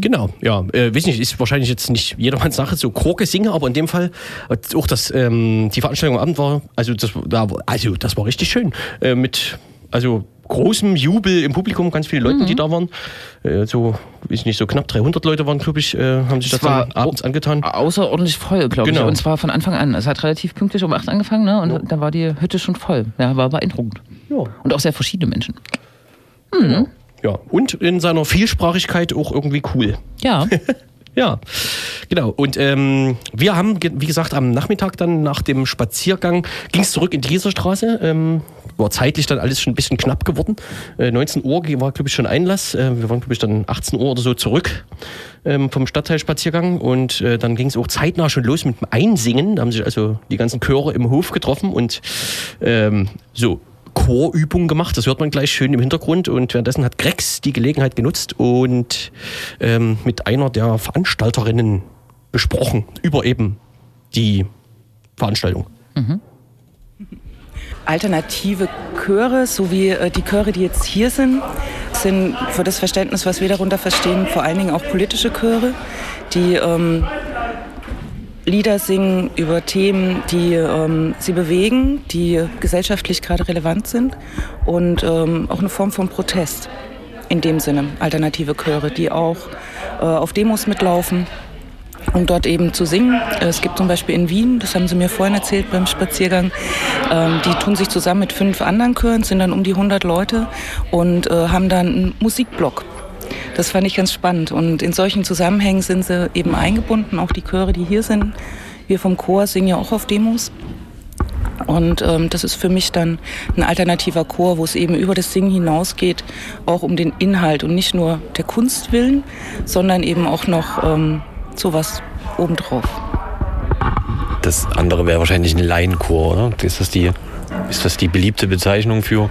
Genau, ja. Äh, weiß nicht, ist wahrscheinlich jetzt nicht jedermanns Sache, so Chorke singe, aber in dem Fall äh, auch das, ähm, die Veranstaltung am Abend war, also das, da, war- also das war richtig schön. Äh, mit, also großem Jubel im Publikum, ganz viele Leute, die da waren. Äh, so, weiß nicht, so knapp 300 Leute waren, glaube ich, äh, haben sich das, Das dann abends angetan. Außerordentlich voll, glaube Genau. ich. Und zwar von Anfang an. Es hat relativ pünktlich um 8 angefangen, ne? Und da war die Hütte schon voll. Ja, war beeindruckend. Ja. Und auch sehr verschiedene Menschen. Ja, und in seiner Vielsprachigkeit auch irgendwie cool. Ja. ja, genau. Und ähm, wir haben, wie gesagt, am Nachmittag dann nach dem Spaziergang ging es zurück in die Rieserstraße. Ähm, war zeitlich dann alles schon ein bisschen knapp geworden. Äh, 19 Uhr war, glaube ich, schon Einlass. Äh, wir waren, glaube ich, dann 18 Uhr oder so zurück ähm, vom Stadtteilspaziergang. Und äh, dann ging es auch zeitnah schon los mit dem Einsingen. Da haben sich also die ganzen Chöre im Hof getroffen und ähm, so Chorübungen gemacht. Das hört man gleich schön im Hintergrund. Und währenddessen hat Grex die Gelegenheit genutzt und ähm, mit einer der Veranstalterinnen besprochen über eben die Veranstaltung. Alternative Chöre, so wie äh, die Chöre, die jetzt hier sind, sind für das Verständnis, was wir darunter verstehen, vor allen Dingen auch politische Chöre, die ähm, Lieder singen über Themen, die ähm, sie bewegen, die gesellschaftlich gerade relevant sind und ähm, auch eine Form von Protest in dem Sinne, alternative Chöre, die auch äh, auf Demos mitlaufen um dort eben zu singen. Es gibt zum Beispiel in Wien, das haben sie mir vorhin erzählt beim Spaziergang, ähm, die tun sich zusammen mit fünf anderen Chören, sind dann um die 100 Leute und äh, haben dann einen Musikblock. Das fand ich ganz spannend und in solchen Zusammenhängen sind sie eben eingebunden, auch die Chöre, die hier sind. Wir vom Chor singen ja auch auf Demos. Und ähm, das ist für mich dann ein alternativer Chor, wo es eben über das Singen hinausgeht, auch um den Inhalt und nicht nur der Kunst willen, sondern eben auch noch ähm, sowas obendrauf. Das andere wäre wahrscheinlich ein Laienchor, oder? Ist das, die, ist das die beliebte Bezeichnung für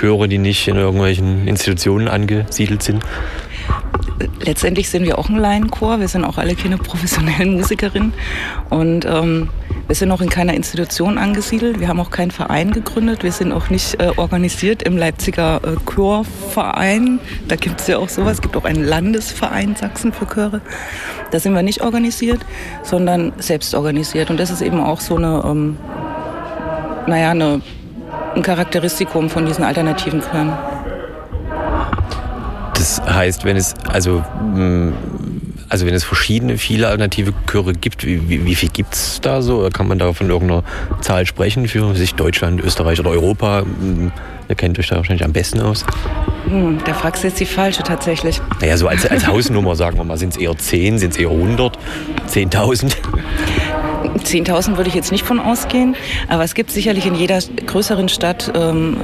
Chöre, die nicht in irgendwelchen Institutionen angesiedelt sind? Letztendlich sind wir auch ein Laienchor. Wir sind auch alle keine professionellen Musikerinnen. Und ähm, wir sind auch in keiner Institution angesiedelt. Wir haben auch keinen Verein gegründet. Wir sind auch nicht äh, organisiert im Leipziger äh, Chorverein. Da gibt es ja auch sowas. Es gibt auch einen Landesverein Sachsen für Chöre. Da sind wir nicht organisiert, sondern selbst organisiert. Und das ist eben auch so eine, ähm, naja, eine, ein Charakteristikum von diesen alternativen Chören. Das heißt, wenn es, also, mh, also wenn es verschiedene, viele alternative Chöre gibt, wie, wie, viel gibt es da so? Kann man da von irgendeiner Zahl sprechen für sich Deutschland, Österreich oder Europa? Mh, Ihr kennt euch da wahrscheinlich am besten aus. Hm, da fragst du jetzt die falsche tatsächlich. Naja, so als, als Hausnummer sagen wir mal, sind es eher 10, sind es eher 100, 10.000? 10.000 würde ich jetzt nicht von ausgehen, aber es gibt sicherlich in jeder größeren Stadt ähm,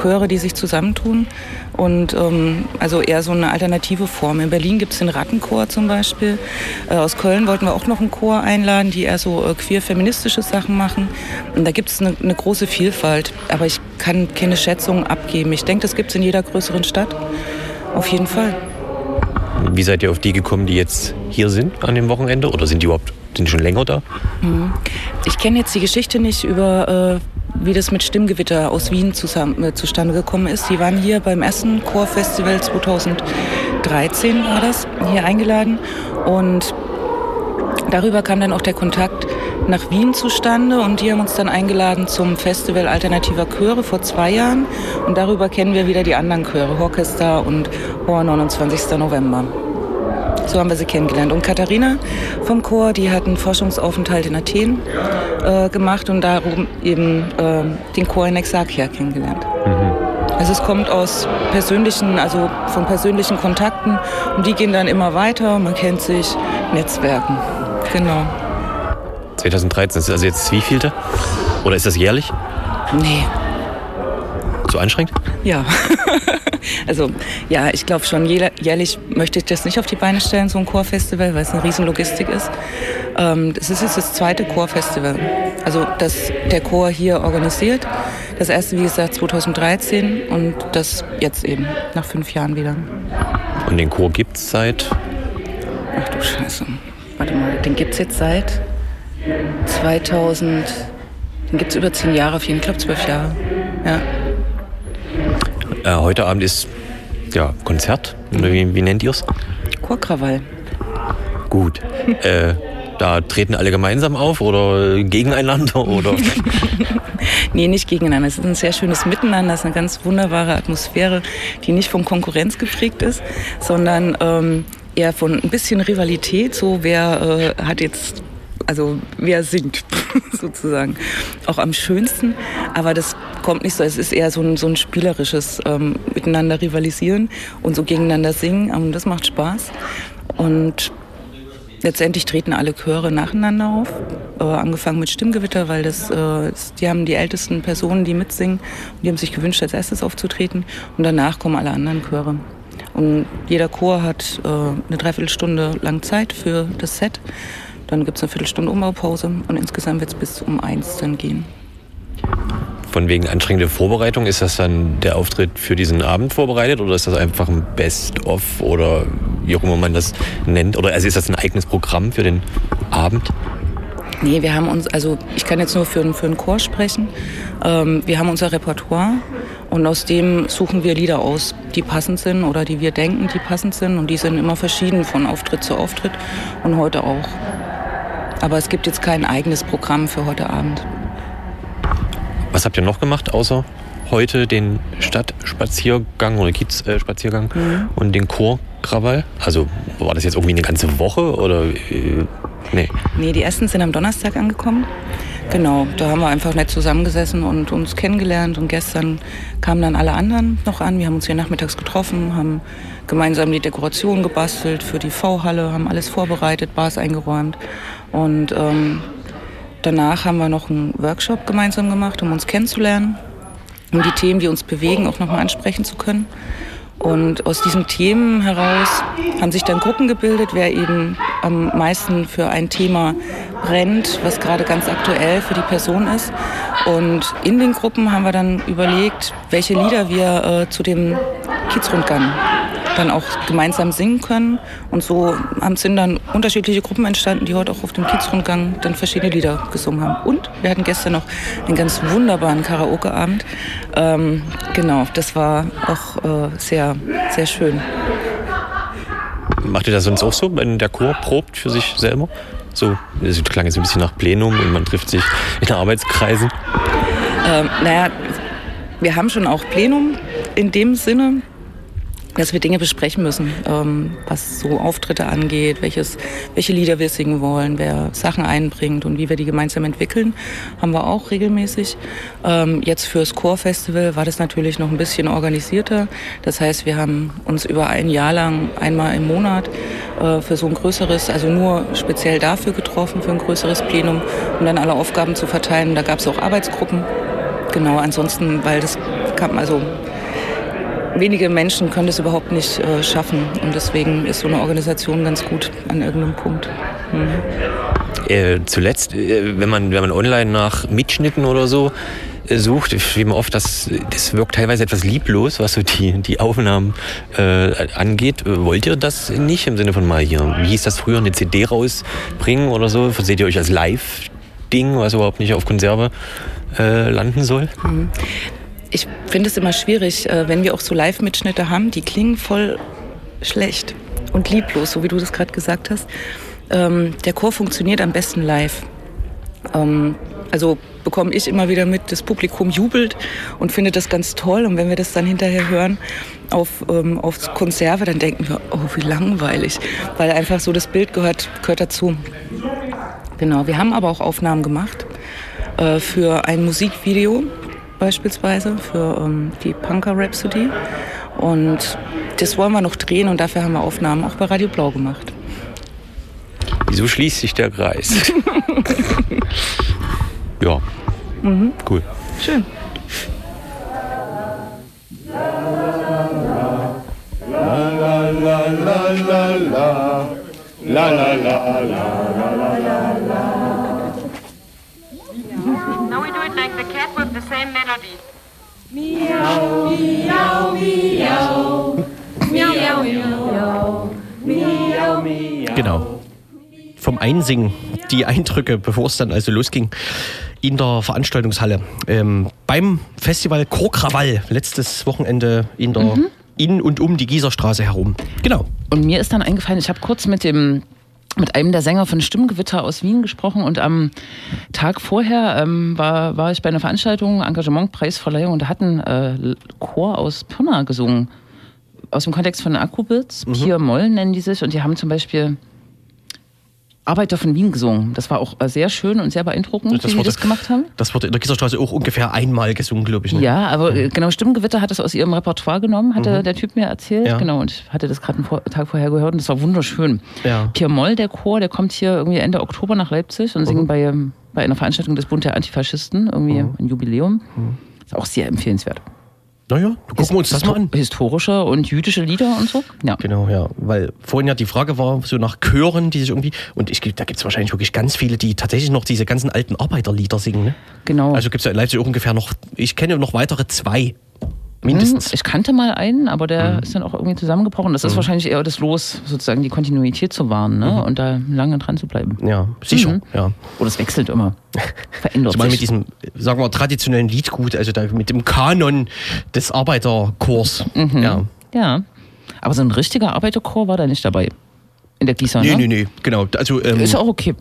Chöre, die sich zusammentun und ähm, also eher so eine alternative Form. In Berlin gibt es den Rattenchor zum Beispiel. Äh, aus Köln wollten wir auch noch einen Chor einladen, die eher so äh, queer-feministische Sachen machen. Und da gibt es eine, eine große Vielfalt, aber ich kann keine Schätzung abgeben. Ich denke, das gibt es in jeder größeren Stadt. Auf jeden Fall. Wie seid ihr auf die gekommen, die jetzt hier sind an dem Wochenende? Oder sind die überhaupt sind die schon länger da? Mhm. Ich kenne jetzt die Geschichte nicht über, äh, wie das mit Stimmgewitter aus Wien zusammen, äh, zustande gekommen ist. Die waren hier beim ersten Chorfestival 2013 war das, hier eingeladen. Und darüber kam dann auch der Kontakt nach Wien zustande und die haben uns dann eingeladen zum Festival Alternativer Chöre vor zwei Jahren und darüber kennen wir wieder die anderen Chöre, Orchester und Chor 29. November. So haben wir sie kennengelernt. Und Katharina vom Chor, die hat einen Forschungsaufenthalt in Athen äh, gemacht und darum eben äh, den Chor in Exarchia kennengelernt. Also es kommt aus persönlichen, also von persönlichen Kontakten und die gehen dann immer weiter, man kennt sich, Netzwerken. Genau. 2013 ist also jetzt wie vielte? Oder ist das jährlich? Nee. Anstrengend? Ja. also ja, ich glaube schon, jährlich möchte ich das nicht auf die Beine stellen, so ein Chorfestival, weil es eine Riesenlogistik ist. Ähm, das ist jetzt das zweite Chorfestival. Also das der Chor hier organisiert. Das erste, wie gesagt, 2013 und das jetzt eben, nach fünf Jahren wieder. Und den Chor gibt es seit? Ach du Scheiße. Warte mal, den gibt es jetzt seit 2000. Den gibt es über zehn Jahre, auf jeden Fall, zwölf Jahre. Ja. Äh, heute Abend ist ja Konzert. Wie, wie nennt ihr es? Chorkrawall. Gut. äh, da treten alle gemeinsam auf oder gegeneinander oder? nee, nicht gegeneinander. Es ist ein sehr schönes Miteinander. Es ist eine ganz wunderbare Atmosphäre, die nicht von Konkurrenz geprägt ist, sondern ähm, eher von ein bisschen Rivalität. So, wer äh, hat jetzt also wer singt sozusagen auch am schönsten. Aber das kommt nicht so, es ist eher so ein, so ein spielerisches ähm, Miteinander rivalisieren und so gegeneinander singen. Und das macht Spaß. Und letztendlich treten alle Chöre nacheinander auf, äh, angefangen mit Stimmgewitter, weil das, äh, die haben die ältesten Personen, die mitsingen, und die haben sich gewünscht, als erstes aufzutreten. Und danach kommen alle anderen Chöre. Und jeder Chor hat äh, eine Dreiviertelstunde lang Zeit für das Set. Dann gibt es eine Viertelstunde Umbaupause und insgesamt wird es bis um eins dann gehen. Von wegen anstrengende Vorbereitung, ist das dann der Auftritt für diesen Abend vorbereitet oder ist das einfach ein Best-of oder wie auch immer man das nennt? Oder also ist das ein eigenes Programm für den Abend? Nee, wir haben uns, also ich kann jetzt nur für, für einen Chor sprechen. Ähm, wir haben unser Repertoire und aus dem suchen wir Lieder aus, die passend sind oder die wir denken, die passend sind. Und die sind immer verschieden von Auftritt zu Auftritt und heute auch. Aber es gibt jetzt kein eigenes Programm für heute Abend. Was habt ihr noch gemacht, außer heute den Stadtspaziergang oder Kiezspaziergang mhm. und den Chorkrawall? Also war das jetzt irgendwie eine ganze Woche oder äh, nee? Nee, die ersten sind am Donnerstag angekommen. Genau, da haben wir einfach nett zusammengesessen und uns kennengelernt und gestern kamen dann alle anderen noch an. Wir haben uns hier nachmittags getroffen, haben gemeinsam die Dekoration gebastelt für die V-Halle, haben alles vorbereitet, Bars eingeräumt und ähm, danach haben wir noch einen Workshop gemeinsam gemacht, um uns kennenzulernen, um die Themen, die uns bewegen, auch nochmal ansprechen zu können. Und aus diesen Themen heraus haben sich dann Gruppen gebildet, wer eben am meisten für ein Thema brennt, was gerade ganz aktuell für die Person ist. Und in den Gruppen haben wir dann überlegt, welche Lieder wir äh, zu dem Kiezrundgang dann auch gemeinsam singen können. Und so sind dann unterschiedliche Gruppen entstanden, die heute auch auf dem Kiezrundgang dann verschiedene Lieder gesungen haben. Und wir hatten gestern noch einen ganz wunderbaren Karaoke-Abend. Ähm, genau, das war auch äh, sehr, sehr schön. Macht ihr das sonst auch so, wenn der Chor probt für sich selber? So, es klang jetzt ein bisschen nach Plenum und man trifft sich in Arbeitskreisen. Ähm, naja, wir haben schon auch Plenum in dem Sinne, dass wir Dinge besprechen müssen, ähm, was so Auftritte angeht, welches, welche Lieder wir singen wollen, wer Sachen einbringt und wie wir die gemeinsam entwickeln, haben wir auch regelmäßig. Ähm, jetzt fürs Chorfestival war das natürlich noch ein bisschen organisierter. Das heißt, wir haben uns über ein Jahr lang einmal im Monat äh, für so ein größeres, also nur speziell dafür getroffen, für ein größeres Plenum, um dann alle Aufgaben zu verteilen. Da gab es auch Arbeitsgruppen. Genau, ansonsten, weil das kam, also wenige Menschen können das überhaupt nicht äh, schaffen. Und deswegen ist so eine Organisation ganz gut an irgendeinem Punkt. Mhm. Äh, zuletzt, äh, wenn, man, wenn man online nach Mitschnitten oder so äh, sucht, wie man oft, das, das wirkt teilweise etwas lieblos, was so die, die Aufnahmen äh, angeht. Wollt ihr das nicht im Sinne von mal hier, wie hieß das früher, eine CD rausbringen oder so? Seht ihr euch als Live-Ding, was überhaupt nicht auf Konserve äh, landen soll? Ich finde es immer schwierig, äh, wenn wir auch so Live-Mitschnitte haben, die klingen voll schlecht und lieblos, so wie du das gerade gesagt hast. Ähm, der Chor funktioniert am besten live. Ähm, also bekomme ich immer wieder mit, das Publikum jubelt und findet das ganz toll. Und wenn wir das dann hinterher hören auf, ähm, auf Konserve, dann denken wir, oh, wie langweilig. Weil einfach so das Bild gehört, gehört dazu. Genau, wir haben aber auch Aufnahmen gemacht äh, für ein Musikvideo beispielsweise, für ähm, die Punker Rhapsody. Und das wollen wir noch drehen und dafür haben wir Aufnahmen auch bei Radio Blau gemacht. Wieso schließt sich der Kreis? ja, Mhm. cool. Schön. Now we do it like the cat the same melody. Miau, miau, miau. Miau, miau. Miau, miau. Genau. Vom Einsingen, die Eindrücke, bevor es dann also losging, in der Veranstaltungshalle. Ähm, beim Festival Chorkrawall, letztes Wochenende in der Mhm. in und um die Gieserstraße herum. Genau. Und mir ist dann eingefallen, ich habe kurz mit dem mit einem der Sänger von Stimmgewitter aus Wien gesprochen und am Tag vorher ähm, war, war ich bei einer Veranstaltung, Engagementpreisverleihung, und da hat ein äh, Chor aus Pirna gesungen. Aus dem Kontext von Akkubitz, Mhm. Pier Moll nennen die sich, und die haben zum Beispiel Arbeiter von Wien gesungen. Das war auch äh, sehr schön und sehr beeindruckend, wie die wurde, das gemacht haben. Das wurde in der Gieserstraße auch ungefähr einmal gesungen, glaube ich. Ne? Ja, aber äh, genau, Stimmgewitter hat das aus ihrem Repertoire genommen, hatte Mhm. der Typ mir erzählt. Ja. Genau, und ich hatte das gerade einen Tag vorher gehört und das war wunderschön. Ja. Pierre Moll, der Chor, der kommt hier irgendwie Ende Oktober nach Leipzig und Mhm. singt bei, ähm, bei einer Veranstaltung des Bund der Antifaschisten, irgendwie ein Jubiläum. Ist auch sehr empfehlenswert. Naja, gucken wir uns das mal an. Historische und jüdische Lieder und so. Ja. Genau, ja. Weil vorhin ja die Frage war, so nach Chören, die sich irgendwie. Und ich, da gibt es wahrscheinlich wirklich ganz viele, die tatsächlich noch diese ganzen alten Arbeiterlieder singen. Ne? Genau. Also gibt es ja in Leipzig ungefähr noch. Ich kenne noch weitere zwei. Mindestens. Hm, Ich kannte mal einen, aber der Mhm. ist dann auch irgendwie zusammengebrochen. Das ist Mhm. wahrscheinlich eher das Los, sozusagen die Kontinuität zu wahren ne? Mhm. und da lange dran zu bleiben. Ja, sicher. Mhm. Ja. Oder es wechselt immer. Verändert Ich meine sich. mit diesem, sagen wir, traditionellen Liedgut, also da, mit dem Kanon des Arbeiterchors. Mhm. Ja. Ja. Aber so ein richtiger Arbeiterchor war da nicht dabei. In der Gießer, Nee, ne? nee, nee, genau. Also, ähm, Ist auch okay.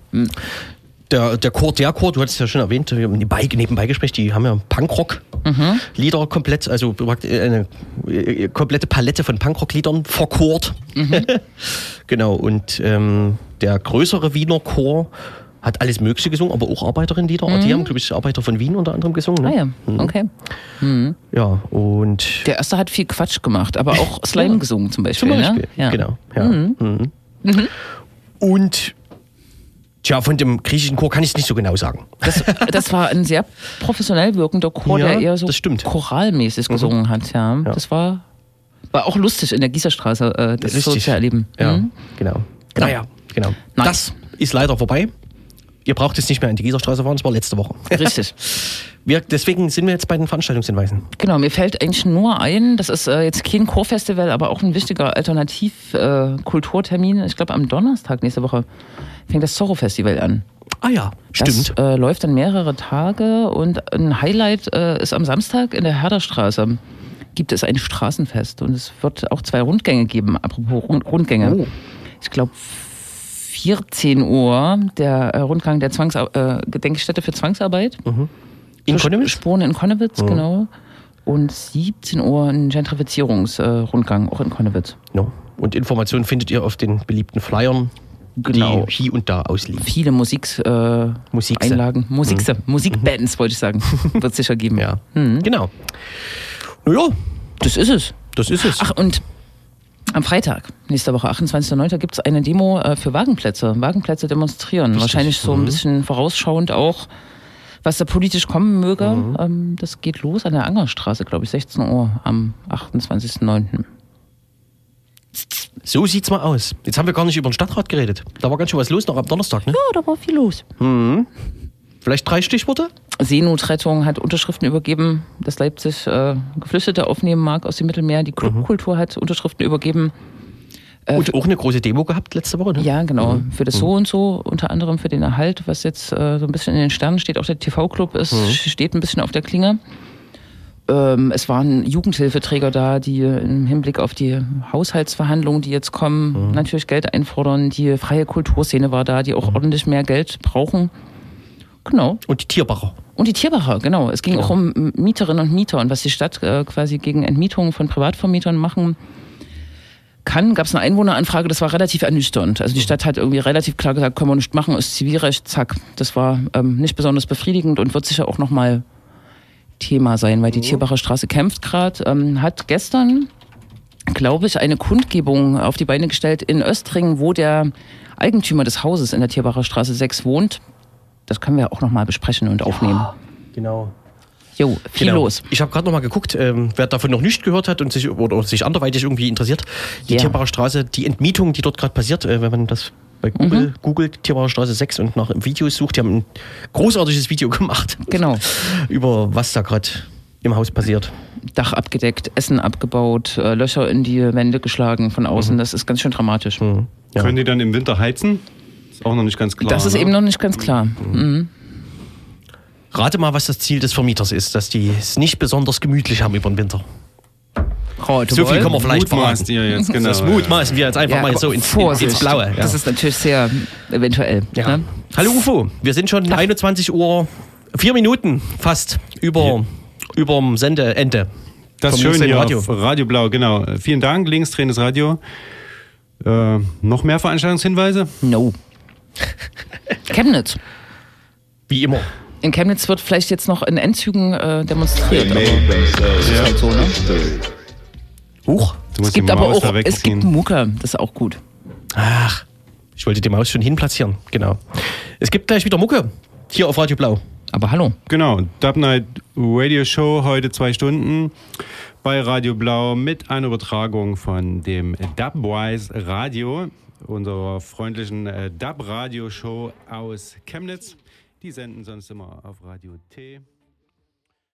Der, der Chor, der Chor, du hattest es ja schon erwähnt, wir haben nebenbei, nebenbei Gespräch, die haben ja Punkrock-Lieder Mhm. komplett, also eine äh, komplette Palette von Punkrock-Liedern verchort. Mhm. genau, und ähm, der größere Wiener Chor hat alles Mögliche gesungen, aber auch Arbeiterinnenlieder. Mhm. Die haben, glaube ich, Arbeiter von Wien unter anderem gesungen. Ne? Ah ja, Mhm. okay. Mhm. Ja, und Der erste hat viel Quatsch gemacht, aber auch Slime gesungen zum Beispiel. zum Beispiel, Ne? Ja. genau. Ja. Mhm. Mhm. Mhm. Und tja, von dem griechischen Chor kann ich es nicht so genau sagen. Das, das war ein sehr professionell wirkender Chor, Ja, der eher so das choralmäßig Mhm. gesungen hat. Ja. Das war, war auch lustig in der Gießerstraße, äh, das so Richtig. zu erleben. Ja, Mhm. genau. Genau. Naja, genau. Das ist leider vorbei. Ihr braucht jetzt nicht mehr in die Gießerstraße fahren, das war letzte Woche. Richtig. Wir, deswegen sind wir jetzt bei den Veranstaltungshinweisen. Genau, mir fällt eigentlich nur ein, das ist äh, jetzt kein Chorfestival, aber auch ein wichtiger Alternativ-Kulturtermin. ich glaube, am Donnerstag nächste Woche fängt das Zorro-Festival an. Ah ja, stimmt. Das äh, läuft dann mehrere Tage und ein Highlight äh, ist am Samstag in der Herderstraße. Gibt es ein Straßenfest und es wird auch zwei Rundgänge geben, apropos Rund Rundgänge. Oh. Ich glaube, 14 Uhr, der äh, Rundgang der Zwangs äh, Gedenkstätte für Zwangsarbeit. Mhm. In Konnewitz? Spuren in Konnewitz, Mhm. genau. und 17 Uhr ein Gentrifizierungsrundgang, auch in Konnewitz. Ja. Und Informationen findet ihr auf den beliebten Flyern, Genau. die hier und da ausliegen. Viele Musik, äh, Musikse. Einlagen, Musikse, Mhm. Musikbands wollte ich sagen. Wird sicher geben. Ja. Mhm. Genau. Naja, Das ist es. das ist es. Ach, und am Freitag, nächste Woche, 28.09., gibt es eine Demo äh, für Wagenplätze. Wagenplätze demonstrieren. Richtig. Wahrscheinlich so ein Mhm. bisschen vorausschauend auch, was da politisch kommen möge. Mhm. Ähm, das geht los an der Angerstraße, glaube ich, 16 Uhr am 28.09. So sieht's mal aus. Jetzt haben wir gar nicht über den Stadtrat geredet. Da war ganz schön was los noch am Donnerstag, ne? Ja, da war viel los. Mhm. Vielleicht drei Stichworte? Seenotrettung hat Unterschriften übergeben, dass Leipzig äh, Geflüchtete aufnehmen mag aus dem Mittelmeer. Die Clubkultur hat Unterschriften übergeben. Äh, Und auch eine große Demo gehabt letzte Woche, ne? Ja, genau. Mhm. Für das So und So, unter anderem für den Erhalt, was jetzt äh, so ein bisschen in den Sternen steht. Auch der TV-Club ist, Mhm. steht ein bisschen auf der Klinge. Ähm, es waren Jugendhilfeträger da, die im Hinblick auf die Haushaltsverhandlungen, die jetzt kommen, Mhm. natürlich Geld einfordern. Die freie Kulturszene war da, die Mhm. auch ordentlich mehr Geld brauchen. Genau. Und die Tierbacher. Und die Tierbacher, genau. Es ging Genau. auch um Mieterinnen und Mieter und was die Stadt äh, quasi gegen Entmietungen von Privatvermietern machen kann. Gab es eine Einwohneranfrage, das war relativ ernüchternd. Also die Stadt hat irgendwie relativ klar gesagt, können wir nicht machen, ist Zivilrecht, zack. Das war ähm, nicht besonders befriedigend und wird sicher auch nochmal Thema sein, weil die Tierbacher Straße kämpft gerade. Ähm, hat gestern, glaube ich, eine Kundgebung auf die Beine gestellt in Östringen, wo der Eigentümer des Hauses in der Tierbacher Straße 6 wohnt. Das können wir auch nochmal besprechen und aufnehmen. Genau. Jo, viel Genau. los. Ich habe gerade noch mal geguckt, ähm, wer davon noch nicht gehört hat und sich oder sich anderweitig irgendwie interessiert. Die Ja. Tierbacher Straße, die Entmietung, die dort gerade passiert, äh, wenn man das bei Google Mhm. googelt, Tierbacher Straße 6 und nach Videos sucht, die haben ein großartiges Video gemacht. Genau. Über was da gerade im Haus passiert. Dach abgedeckt, Essen abgebaut, äh, Löcher in die Wände geschlagen von außen. Das ist ganz schön dramatisch. Ja. Können die dann im Winter heizen? Ist auch noch nicht ganz klar. Das ist ne? eben noch nicht ganz klar. Mhm. Rate mal, was das Ziel des Vermieters ist, dass die es nicht besonders gemütlich haben über den Winter. so viel kann man vielleicht verraten. ihr jetzt, genau, das mutmaßen wir jetzt einfach Ja, mal so ins, Vorsicht. ins Blaue. Ja. Das ist natürlich sehr eventuell. Ja. Ne? Hallo UFO, wir sind schon 21 Uhr, vier Minuten fast über überm Sendeende. Das ist vom schön hier Radio. Radio Blau, genau. Äh, Vielen Dank, linksdrehendes Radio. Äh, noch mehr Veranstaltungshinweise? No. Chemnitz. Wie immer. In Chemnitz wird vielleicht jetzt noch in Endzügen äh, demonstriert. Aber das ist halt so, ne? Huch. Du Es musst die gibt aber Maus auch, da es gibt. Mucke, das ist auch gut. Ach, ich wollte die Maus schon hinplatzieren. Genau. Es gibt gleich wieder Mucke hier auf Radio Blau. Aber hallo. Genau, Dub Night Radio Show, heute zwei Stunden bei Radio Blau mit einer Übertragung von dem Dubwise Radio, unserer freundlichen äh, Dub Radio Show aus Chemnitz. Die senden sonst immer auf Radio T.